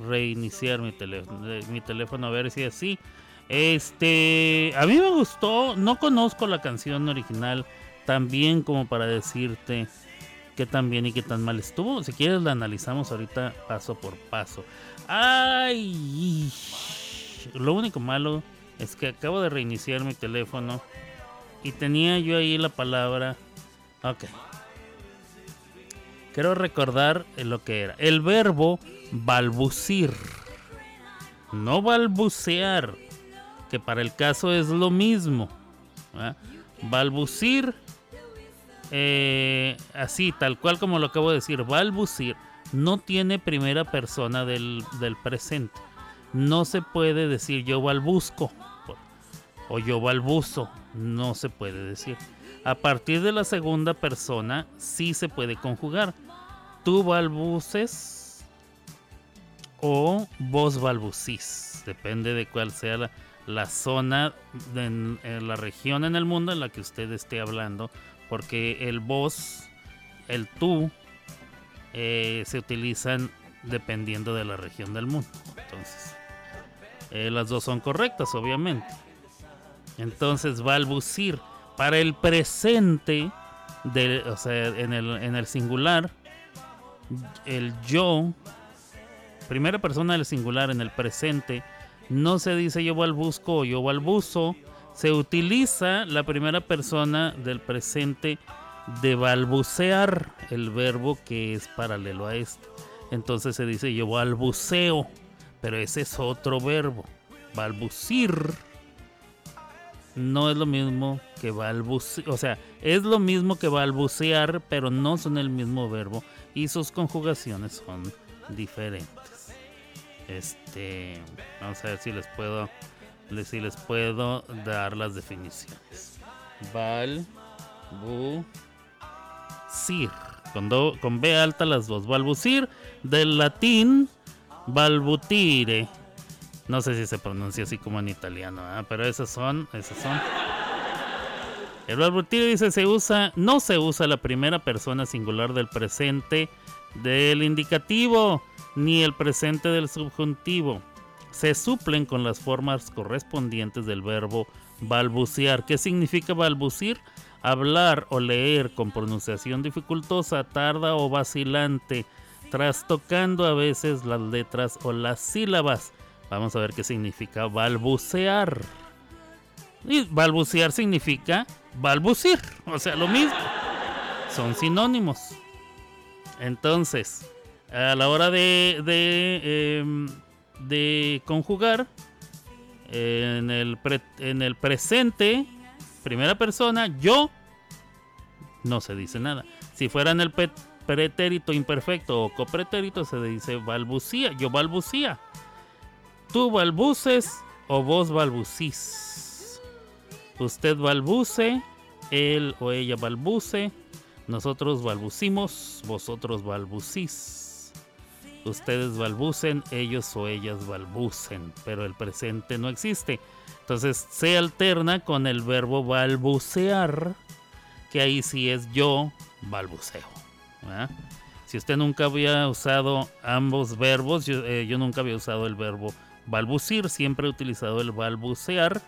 reiniciar mi teléfono, mi teléfono a ver si así. Este, a mí me gustó, no conozco la canción original tan bien como para decirte qué tan bien y qué tan mal estuvo. Si quieres la analizamos ahorita paso por paso. Ay, lo único malo es que acabo de reiniciar mi teléfono y tenía yo ahí la palabra. Ok. Quiero recordar eh, lo que era. El verbo balbucir. No balbucear. Que para el caso es lo mismo. Balbucir. eh, así, tal cual como lo acabo de decir. Balbucir. No tiene primera persona del, del presente. No se puede decir yo balbusco. O yo balbuzo. No se puede decir. A partir de la segunda persona sí se puede conjugar. Tú balbuces o vos balbucís. Depende de cuál sea la, zona, en, la región en el mundo en la que usted esté hablando. Porque el vos, el tú, eh, se utilizan dependiendo de la región del mundo. Entonces, eh, las dos son correctas, obviamente. Entonces, balbucir para el presente, o sea, en el, en el singular, el yo, primera persona del singular en el presente, no se dice yo balbusco o yo balbuzo, se utiliza la primera persona del presente de balbucear, el verbo que es paralelo a este. Entonces se dice yo balbuceo, pero ese es otro verbo. Balbucir no es lo mismo que balbucear, o sea, es lo mismo que balbucear, pero no son el mismo verbo y sus conjugaciones son diferentes. Este, vamos a ver si les puedo si les puedo dar las definiciones. Balbucir con, do- con B alta las dos. Balbucir del latín balbutire. No sé si se pronuncia así como en italiano, ¿ah? pero esas son, esas son. El dice se usa, no se usa la primera persona singular del presente del indicativo ni el presente del subjuntivo. Se suplen con las formas correspondientes del verbo balbucear. ¿Qué significa balbucir? Hablar o leer con pronunciación dificultosa, tarda o vacilante, trastocando a veces las letras o las sílabas. Vamos a ver qué significa balbucear. Y balbucear significa balbucir, o sea, lo mismo. Son sinónimos. Entonces, a la hora de, de, em, conjugar, en el, en el presente, primera persona, yo, no se dice nada. Si fuera en el pretérito imperfecto o copretérito, se dice balbucía, yo balbucía. Tú balbuces o vos balbucís. Usted balbuce, él o ella balbuce, nosotros balbucimos, vosotros balbucís. Ustedes balbucen, ellos o ellas balbucen, pero el presente no existe. Entonces se alterna con el verbo balbucear, que ahí sí es yo balbuceo. Si usted nunca había usado ambos verbos, yo, eh, yo nunca había usado el verbo balbucir, siempre he utilizado el balbucear,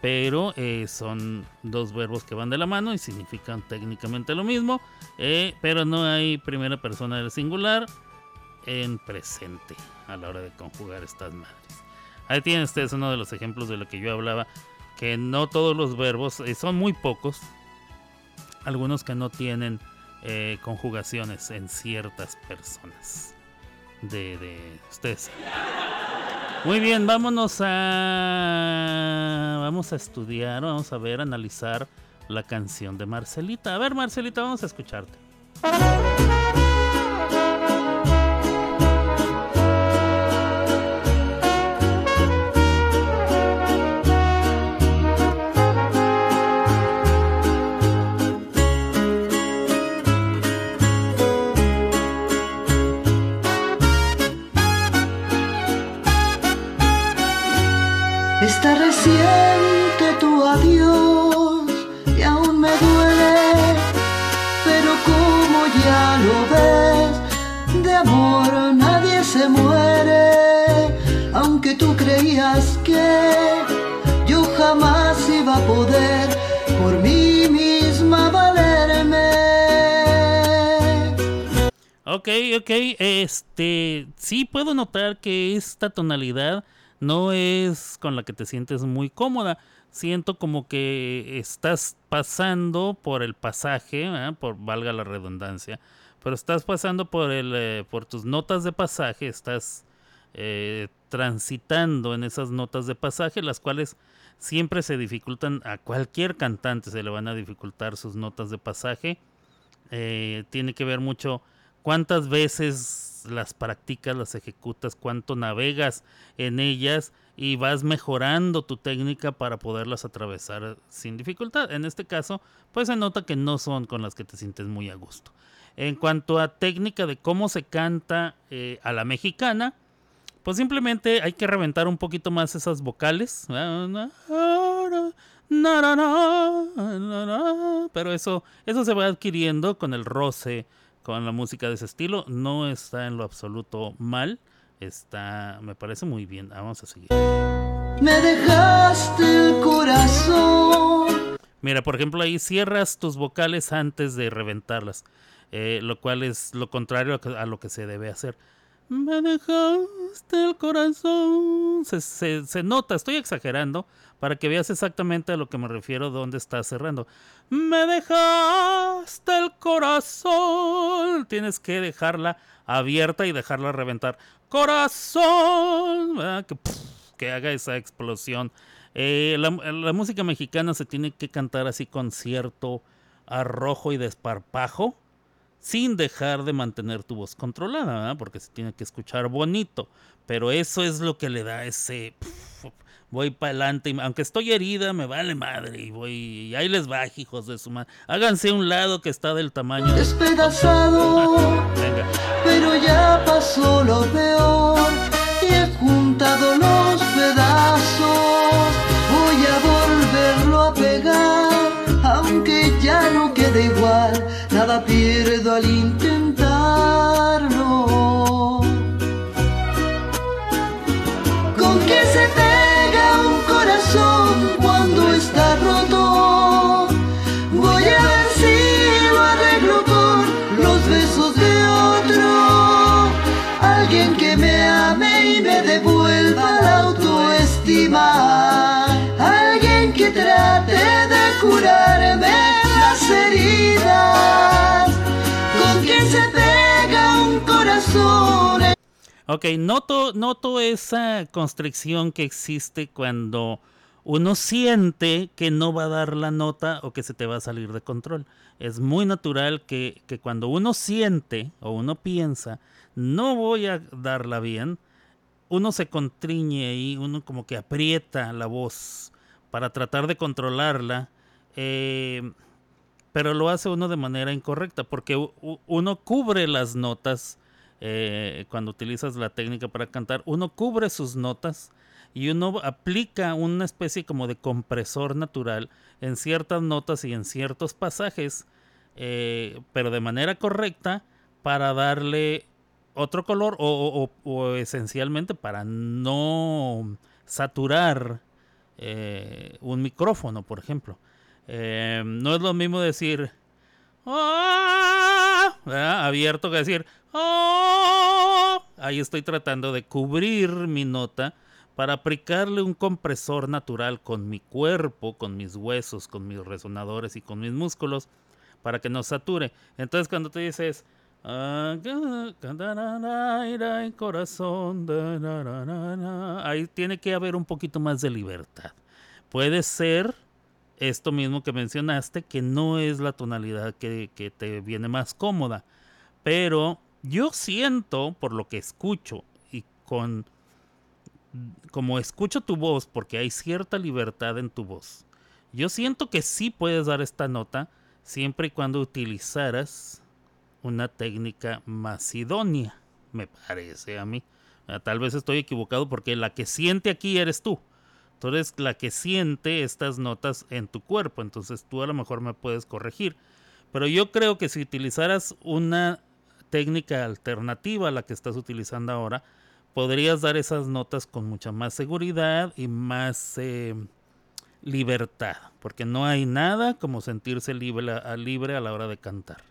pero eh, son dos verbos que van de la mano y significan técnicamente lo mismo, eh, pero no hay primera persona del singular en presente a la hora de conjugar estas madres. Ahí tienen ustedes uno de los ejemplos de lo que yo hablaba, que no todos los verbos, eh, son muy pocos, algunos que no tienen conjugaciones en ciertas personas. De, de ustedes. Muy bien, vámonos a. Vamos a estudiar, vamos a ver, analizar la canción de Marcelita. A ver, Marcelita, vamos a escucharte. Está reciente tu adiós y aún me duele, pero como ya lo ves, de amor nadie se muere, aunque tú creías que yo jamás iba a poder por mí misma valerme. Ok, ok, este, sí puedo notar que esta tonalidad no es con la que te sientes muy cómoda. Siento como que estás pasando por el pasaje, ¿eh? por valga la redundancia, pero estás pasando por el, eh, por tus notas de pasaje, estás eh, transitando en esas notas de pasaje, las cuales siempre se dificultan a cualquier cantante, se le van a dificultar sus notas de pasaje. Eh, tiene que ver mucho cuántas veces las practicas, las ejecutas, cuánto navegas en ellas y vas mejorando tu técnica para poderlas atravesar sin dificultad. En este caso, pues se nota que no son con las que te sientes muy a gusto. En cuanto a técnica de cómo se canta eh, a la mexicana, pues simplemente hay que reventar un poquito más esas vocales. Pero eso, eso se va adquiriendo con el roce, con la música de ese estilo. No está en lo absoluto mal. Está, me parece muy bien. Vamos a seguir. Me dejaste el corazón. Mira, por ejemplo, ahí cierras tus vocales antes de reventarlas. eh, lo cual es lo contrario a lo que se debe hacer. Me dejaste el corazón. Se, se- se nota, estoy exagerando para que veas exactamente a lo que me refiero donde está cerrando. Me dejaste el corazón. Tienes que dejarla abierta y dejarla reventar. Corazón. ¿verdad? Que, que haga esa explosión. Eh, la, la música mexicana se tiene que cantar así con cierto arrojo y desparpajo sin dejar de mantener tu voz controlada, ¿verdad? porque se tiene que escuchar bonito. Pero eso es lo que le da ese... pf, voy para adelante, aunque estoy herida, me vale madre. Y voy, y ahí les va, hijos de su madre. Háganse un lado que está del tamaño. de- Despedazado, Venga. pero ya pasó lo peor y he juntado los pedazos. Voy a volverlo a pegar, aunque ya no quede igual. Nada pierdo al intentarlo. Ok, noto, noto esa constricción que existe cuando uno siente que no va a dar la nota o que se te va a salir de control. Es muy natural que, que cuando uno siente o uno piensa, no voy a darla bien, uno se contriñe y uno como que aprieta la voz para tratar de controlarla. eh, pero lo hace uno de manera incorrecta porque uno cubre las notas eh, cuando utilizas la técnica para cantar, uno cubre sus notas y uno aplica una especie como de compresor natural en ciertas notas y en ciertos pasajes eh, pero de manera correcta para darle otro color o, esencialmente para no saturar eh, un micrófono, por ejemplo. No es lo mismo decir "Ah", abierto que decir "Ah". ahí estoy tratando de cubrir mi nota para aplicarle un compresor natural con mi cuerpo, con mis huesos, con mis resonadores y con mis músculos para que no sature. Entonces cuando tú dices "Ah, ca- ca- da, na, na, ira, en corazón, da, na, na, na, na", ahí tiene que haber un poquito más de libertad. Puede ser esto mismo que mencionaste, que no es la tonalidad que te viene más cómoda. Pero yo siento, por lo que escucho y con como escucho tu voz, porque hay cierta libertad en tu voz, yo siento que sí puedes dar esta nota siempre y cuando utilizaras una técnica más idónea, me parece a mí. Ah, Tal vez estoy equivocado porque la que siente aquí eres tú. Tú eres la que siente estas notas en tu cuerpo, entonces tú a lo mejor me puedes corregir. Pero yo creo que si utilizaras una técnica alternativa a la que estás utilizando ahora, podrías dar esas notas con mucha más seguridad y más eh, libertad, porque no hay nada como sentirse libre a, libre a la hora de cantar.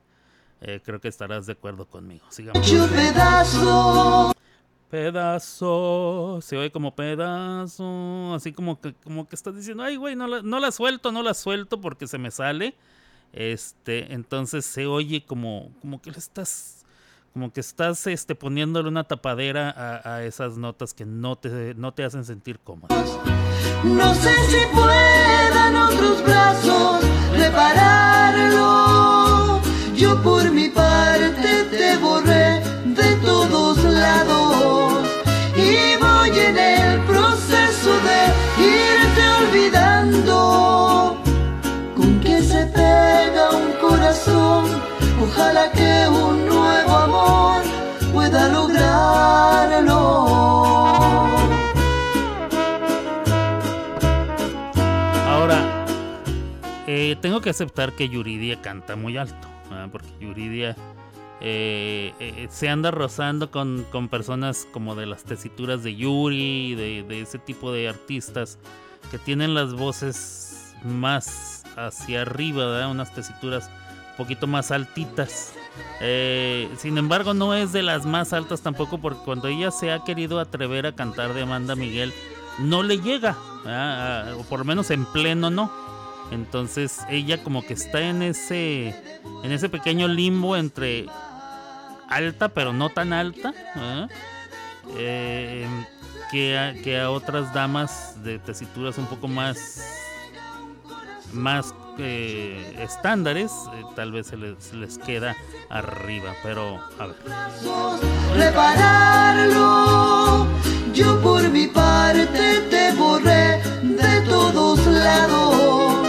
Eh, creo que estarás de acuerdo conmigo. Sigamos. Yo pedazo. Pedazo, se oye como pedazo, así como que, como que estás diciendo, ay, güey, no la, no la suelto, no la suelto porque se me sale. Este, entonces se oye como, como que le estás, como que estás este, poniéndole una tapadera a, a esas notas que no te, no te hacen sentir cómodo. No sé si puedan otros brazos repararlo. Yo por mi parte te borré de todos lados y voy en el proceso de irte olvidando. Con que se pega un corazón, ojalá que un Ahora, eh, tengo que aceptar que Yuridia canta muy alto, porque Yuridia eh, eh, se anda rozando con, con personas como de las tesituras de Yuri, de, de ese tipo de artistas que tienen las voces más hacia arriba, ¿verdad? unas tesituras poquito más altitas. Eh, sin embargo, no es de las más altas tampoco, porque cuando ella se ha querido atrever a cantar de Amanda Miguel, no le llega, ¿verdad? Ah, o por lo menos en pleno no. Entonces ella como que está en ese, en ese pequeño limbo entre alta pero no tan alta, ¿verdad? Eh, que, a, que a otras damas de tesituras un poco más, más eh, estándares, eh, tal vez se les, les queda arriba, pero a ver. repararlo. Yo por mi parte te borré de todos lados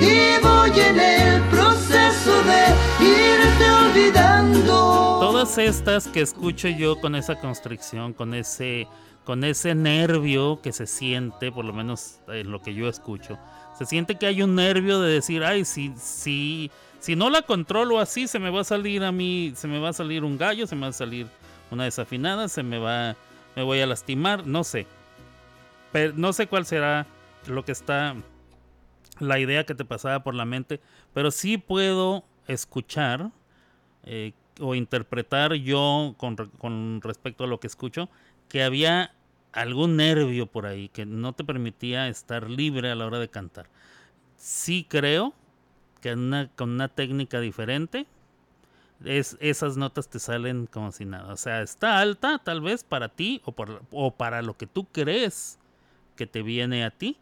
y voy en el proceso de irte olvidando. Todas estas que escucho yo con esa constricción, con ese, con ese nervio que se siente, por lo menos en lo que yo escucho, se siente que hay un nervio de decir, ay, si, si, si no la controlo así, se me va a salir a mí, se me va a salir un gallo, se me va a salir una desafinada, se me va, me voy a lastimar, no sé. Pero no sé cuál será lo que está, la idea que te pasaba por la mente, pero sí puedo escuchar eh, o interpretar yo con, re- con respecto a lo que escucho que había algún nervio por ahí que no te permitía estar libre a la hora de cantar. Sí creo que una- con una técnica diferente es, esas notas te salen como si nada. O sea, está alta tal vez para ti o, por- o para lo que tú crees que te viene a ti.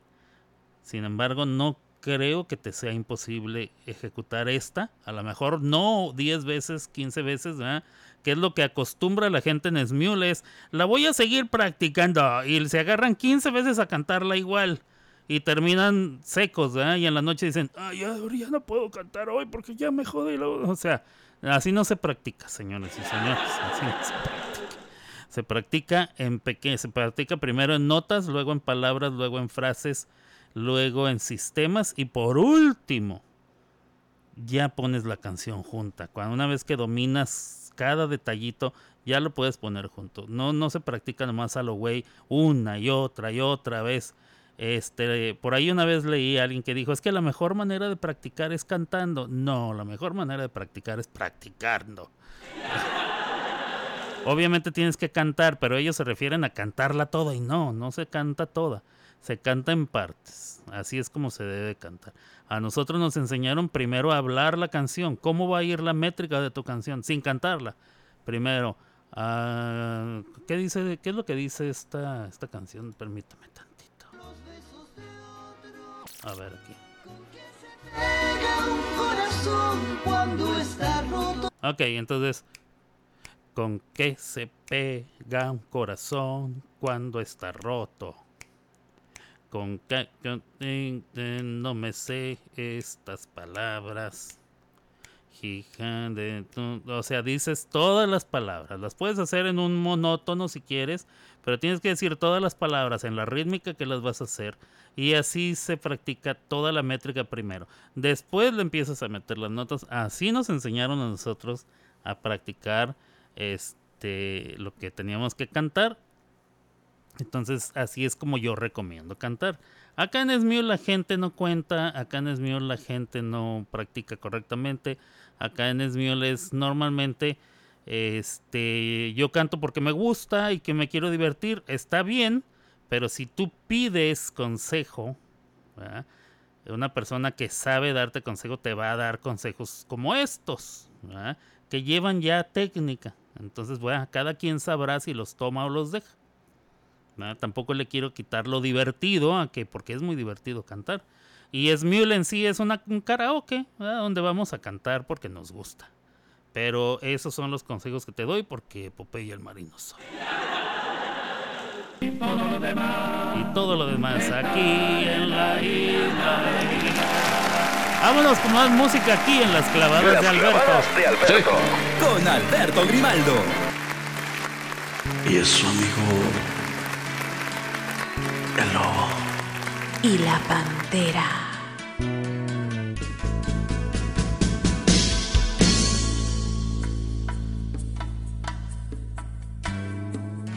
Sin embargo, no creo que te sea imposible ejecutar esta. A lo mejor no 10 veces, 15 veces, ¿verdad? Que es lo que acostumbra la gente en Smule. Es, la voy a seguir practicando. Y se agarran 15 veces a cantarla igual. Y terminan secos. Y en la noche dicen, ah, ya, ya no puedo cantar hoy porque ya me jode. lo-". O sea, así no se practica, señores y señores. Así no se practica. Se practica en pequeño, se practica primero en notas, luego en palabras, luego en frases, luego en sistemas y por último, ya pones la canción junta. Cuando una vez que dominas cada detallito, ya lo puedes poner junto. No, no se practica nomás a lo güey una y otra y otra vez. Este, por ahí una vez leí a alguien que dijo, es que la mejor manera de practicar es cantando. No, la mejor manera de practicar es practicando. Obviamente tienes que cantar, pero ellos se refieren a cantarla toda y no, no se canta toda, se canta en partes. Así es como se debe cantar. A nosotros nos enseñaron primero a hablar la canción, cómo va a ir la métrica de tu canción sin cantarla. Primero, ah, ¿qué dice? ¿Qué es lo que dice esta esta canción? Permítame tantito. A ver aquí. Ok, entonces, ¿con qué se pega un corazón cuando está roto? Con no me sé estas palabras. O sea, dices todas las palabras. Las puedes hacer en un monótono si quieres, pero tienes que decir todas las palabras en la rítmica que las vas a hacer. Y así se practica toda la métrica primero. Después le empiezas a meter las notas. Así nos enseñaron a nosotros a practicar este lo que teníamos que cantar. Entonces, así es como yo recomiendo cantar. Acá en Esmio la gente no cuenta, acá en Esmio la gente no practica correctamente. Acá en Esmio es normalmente este yo canto porque me gusta y que me quiero divertir, está bien, pero si tú pides consejo, una persona que sabe darte consejo te va a dar consejos como estos, que llevan ya técnica. Entonces, bueno, cada quien sabrá si los toma o los deja. ¿Verdad? Tampoco le quiero quitar lo divertido, a que, porque es muy divertido cantar. Y Smule en sí es una, un karaoke, ¿verdad? donde vamos a cantar porque nos gusta. Pero esos son los consejos que te doy porque Popeye el marino soy. Y todo lo demás aquí en la isla. Vámonos con más música aquí en las clavadas Las de Alberto. clavadas de Alberto. Con Alberto Grimaldo. Y es su amigo el lobo. Y la pantera.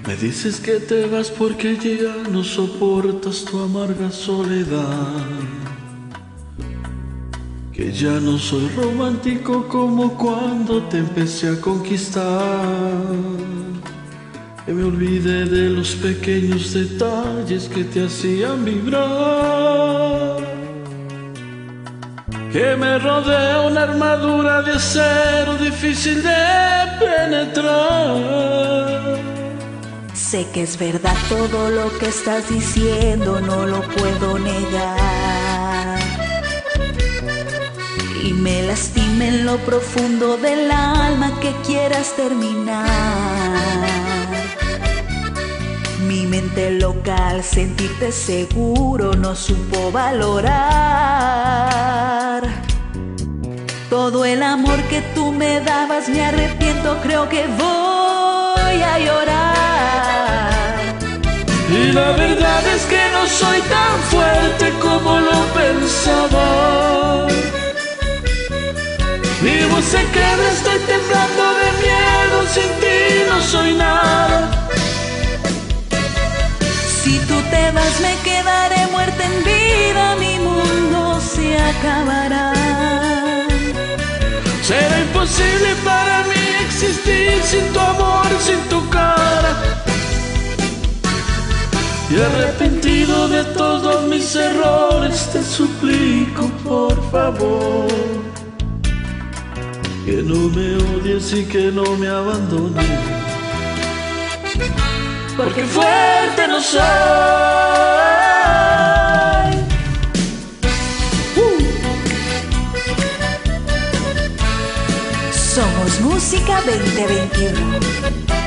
Me dices que te vas porque ya no soportas tu amarga soledad. Que ya no soy romántico como cuando te empecé a conquistar. Que me olvidé de los pequeños detalles que te hacían vibrar. Que me rodea una armadura de acero difícil de penetrar. Sé que es verdad todo lo que estás diciendo, no lo puedo negar. Y me lastima en lo profundo del alma que quieras terminar. Mi mente local, sentirte seguro, no supo valorar. Todo el amor que tú me dabas, me arrepiento, creo que voy a llorar. Y la verdad es que no soy tan fuerte como lo pensaba. Mi voz se quebra, estoy temblando de miedo, sin ti no soy nada. Si tú te vas, me quedaré muerta en vida, mi mundo se acabará. Será imposible para mí existir sin tu amor, sin tu cara. Y arrepentido de todos mis errores, te suplico por favor. Que no me odies y que no me abandones. Porque fuerte no soy. Somos Música 2021.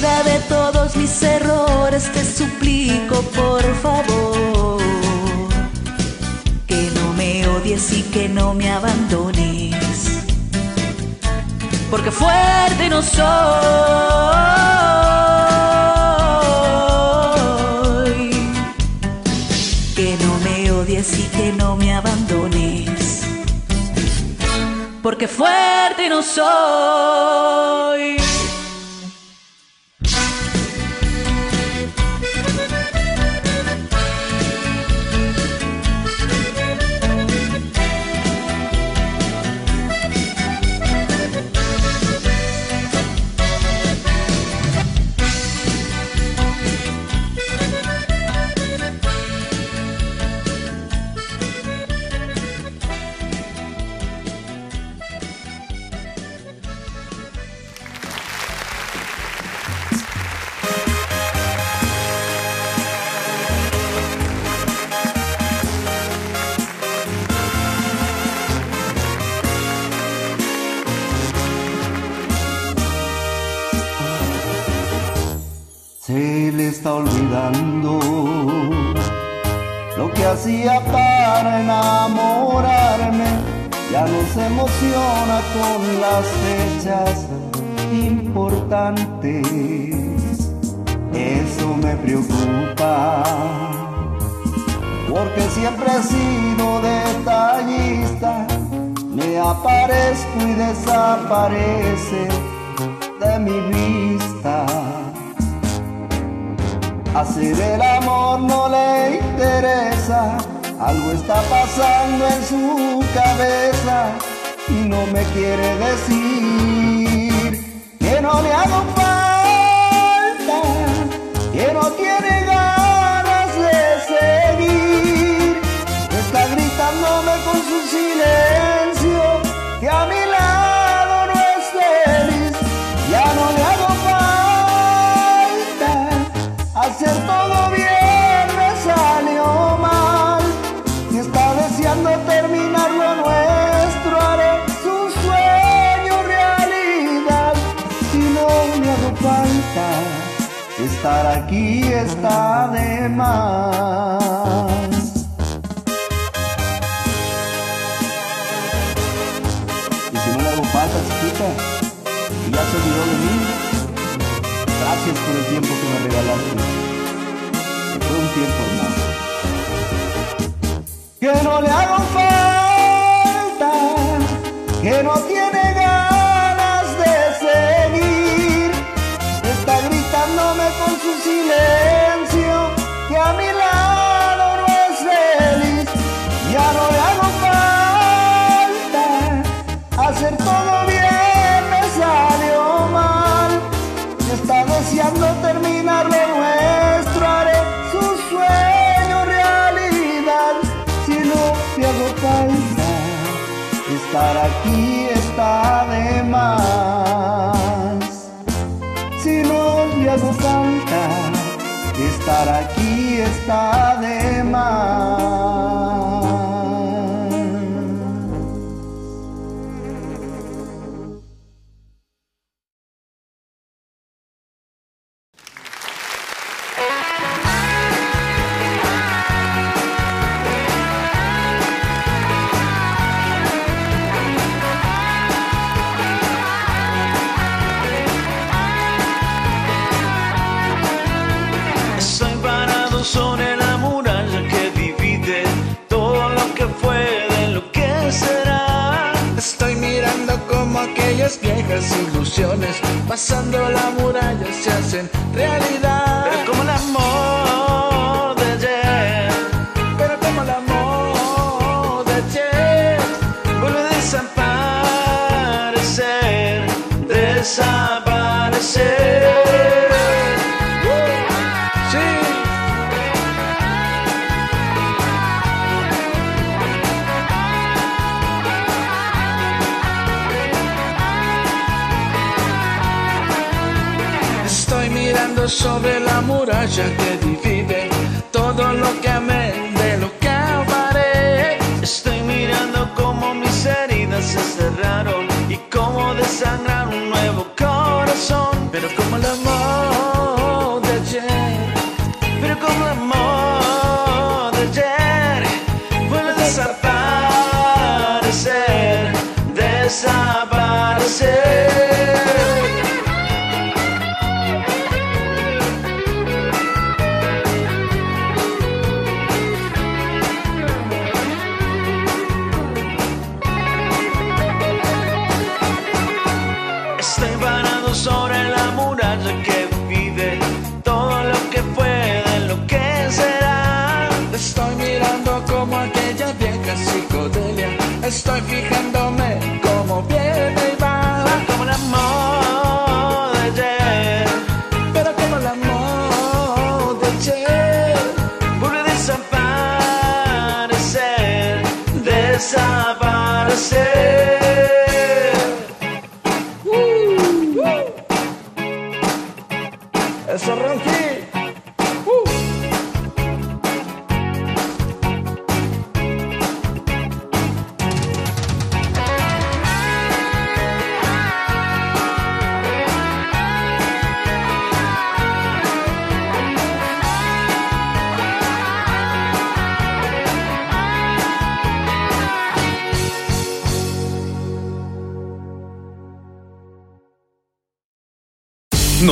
de todos mis errores, te suplico por favor que no me odies y que no me abandones, porque fuerte no soy. Que no me odies y que no me abandones, porque fuerte no soy. Eso me preocupa, porque siempre he sido detallista. Me aparezco y desaparece de mi vista. Hacer el amor no le interesa, algo está pasando en su cabeza y no me quiere decir. honey, I don't yeah.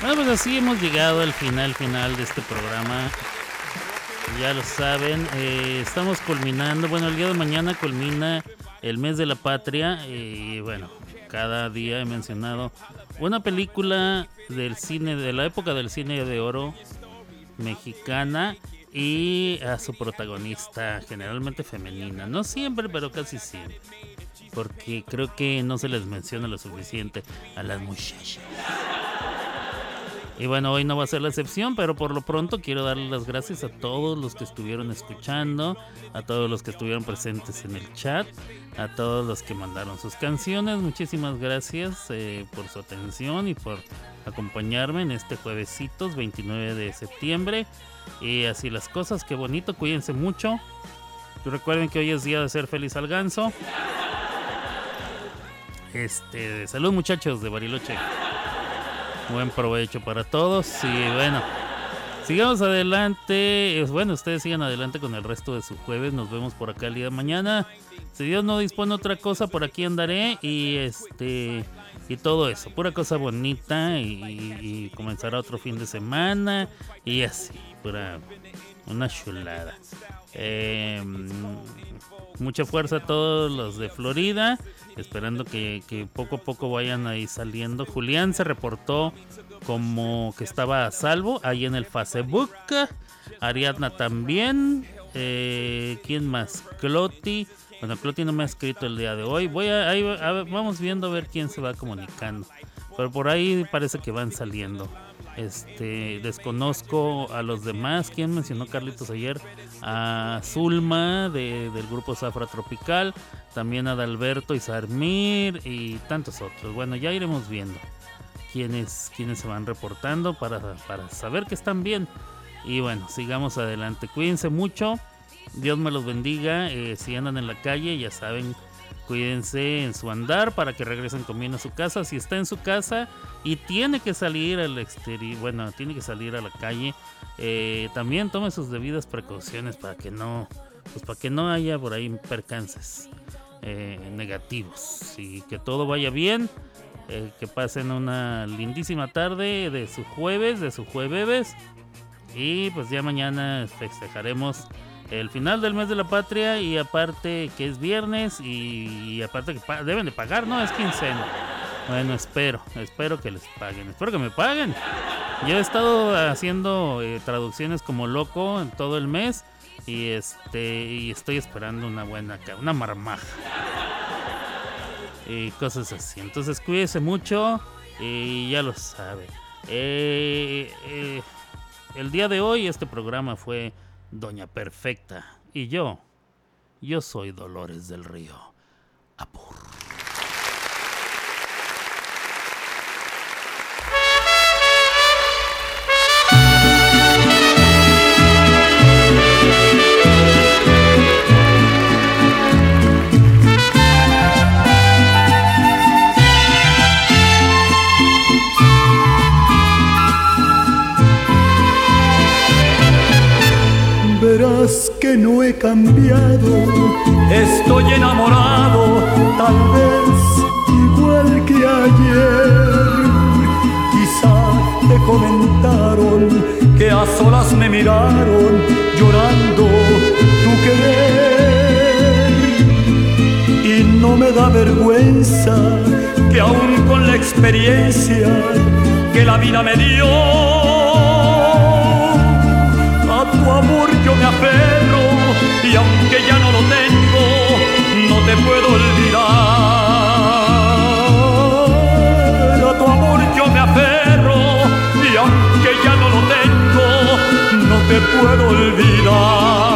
Bueno, pues así hemos llegado al final, final de este programa. Ya lo saben, eh, estamos culminando. Bueno, el día de mañana culmina el mes de la patria. Y bueno, cada día he mencionado una película del cine, de la época del cine de oro mexicana y a su protagonista, generalmente femenina. No siempre, pero casi siempre. Porque creo que no se les menciona lo suficiente a las muchachas. Y bueno, hoy no va a ser la excepción, pero por lo pronto quiero darle las gracias a todos los que estuvieron escuchando, a todos los que estuvieron presentes en el chat, a todos los que mandaron sus canciones. Muchísimas gracias eh, por su atención y por acompañarme en este juevesitos 29 de septiembre. Y así las cosas, qué bonito, cuídense mucho. Y recuerden que hoy es día de ser feliz al ganso. Este, salud muchachos de Bariloche. Buen provecho para todos y bueno, sigamos adelante. Bueno, ustedes sigan adelante con el resto de su jueves. Nos vemos por acá el día de mañana. Si Dios no dispone otra cosa, por aquí andaré y este y todo eso, pura cosa bonita y, comenzará otro fin de semana y así, pura una chulada. Eh, mucha fuerza a todos los de Florida. Esperando que, que poco a poco vayan ahí saliendo. Julián se reportó como que estaba a salvo ahí en el Facebook. Ariadna también. eh, ¿quién más? Cloti. Bueno, Cloti no me ha escrito el día de hoy. Voy a, ahí, a ver, vamos viendo a ver quién se va comunicando. Pero por ahí parece que van saliendo. Este, desconozco a los demás. ¿Quién mencionó Carlitos ayer? A Zulma de- del grupo Zafra Tropical. También a Adalberto y Sarmir y tantos otros. Bueno, ya iremos viendo quiénes, quiénes se van reportando para, para saber que están bien. Y bueno, sigamos adelante. Cuídense mucho. Dios me los bendiga. Eh, si andan en la calle, ya saben, cuídense en su andar para que regresen con bien a su casa. Si está en su casa y tiene que salir al exterior, bueno, tiene que salir a la calle, eh, también tome sus debidas precauciones para que no, pues para que no haya por ahí percances eh, negativos y que todo vaya bien. eh, que pasen una lindísima tarde de su jueves, de su jueves. Y pues ya mañana festejaremos el final del mes de la patria y aparte que es viernes y, aparte que deben de pagar, ¿no? Es quincena. Bueno, espero, espero que les paguen, espero que me paguen. Yo he estado haciendo eh, traducciones como loco en todo el mes y este y estoy esperando una buena, una marmaja y cosas así. Entonces cuídese mucho y ya lo sabe. Eh, eh, el día de hoy este programa fue Doña Perfecta y yo, yo soy Dolores del Río. Verás que no he cambiado, estoy enamorado, tal vez igual que ayer. Quizá te comentaron que a solas me miraron llorando tu querer. Y no me da vergüenza que aún con la experiencia que la vida me dio, me aferro y aunque ya no lo tengo, no te puedo olvidar. A tu amor yo me aferro y aunque ya no lo tengo, no te puedo olvidar.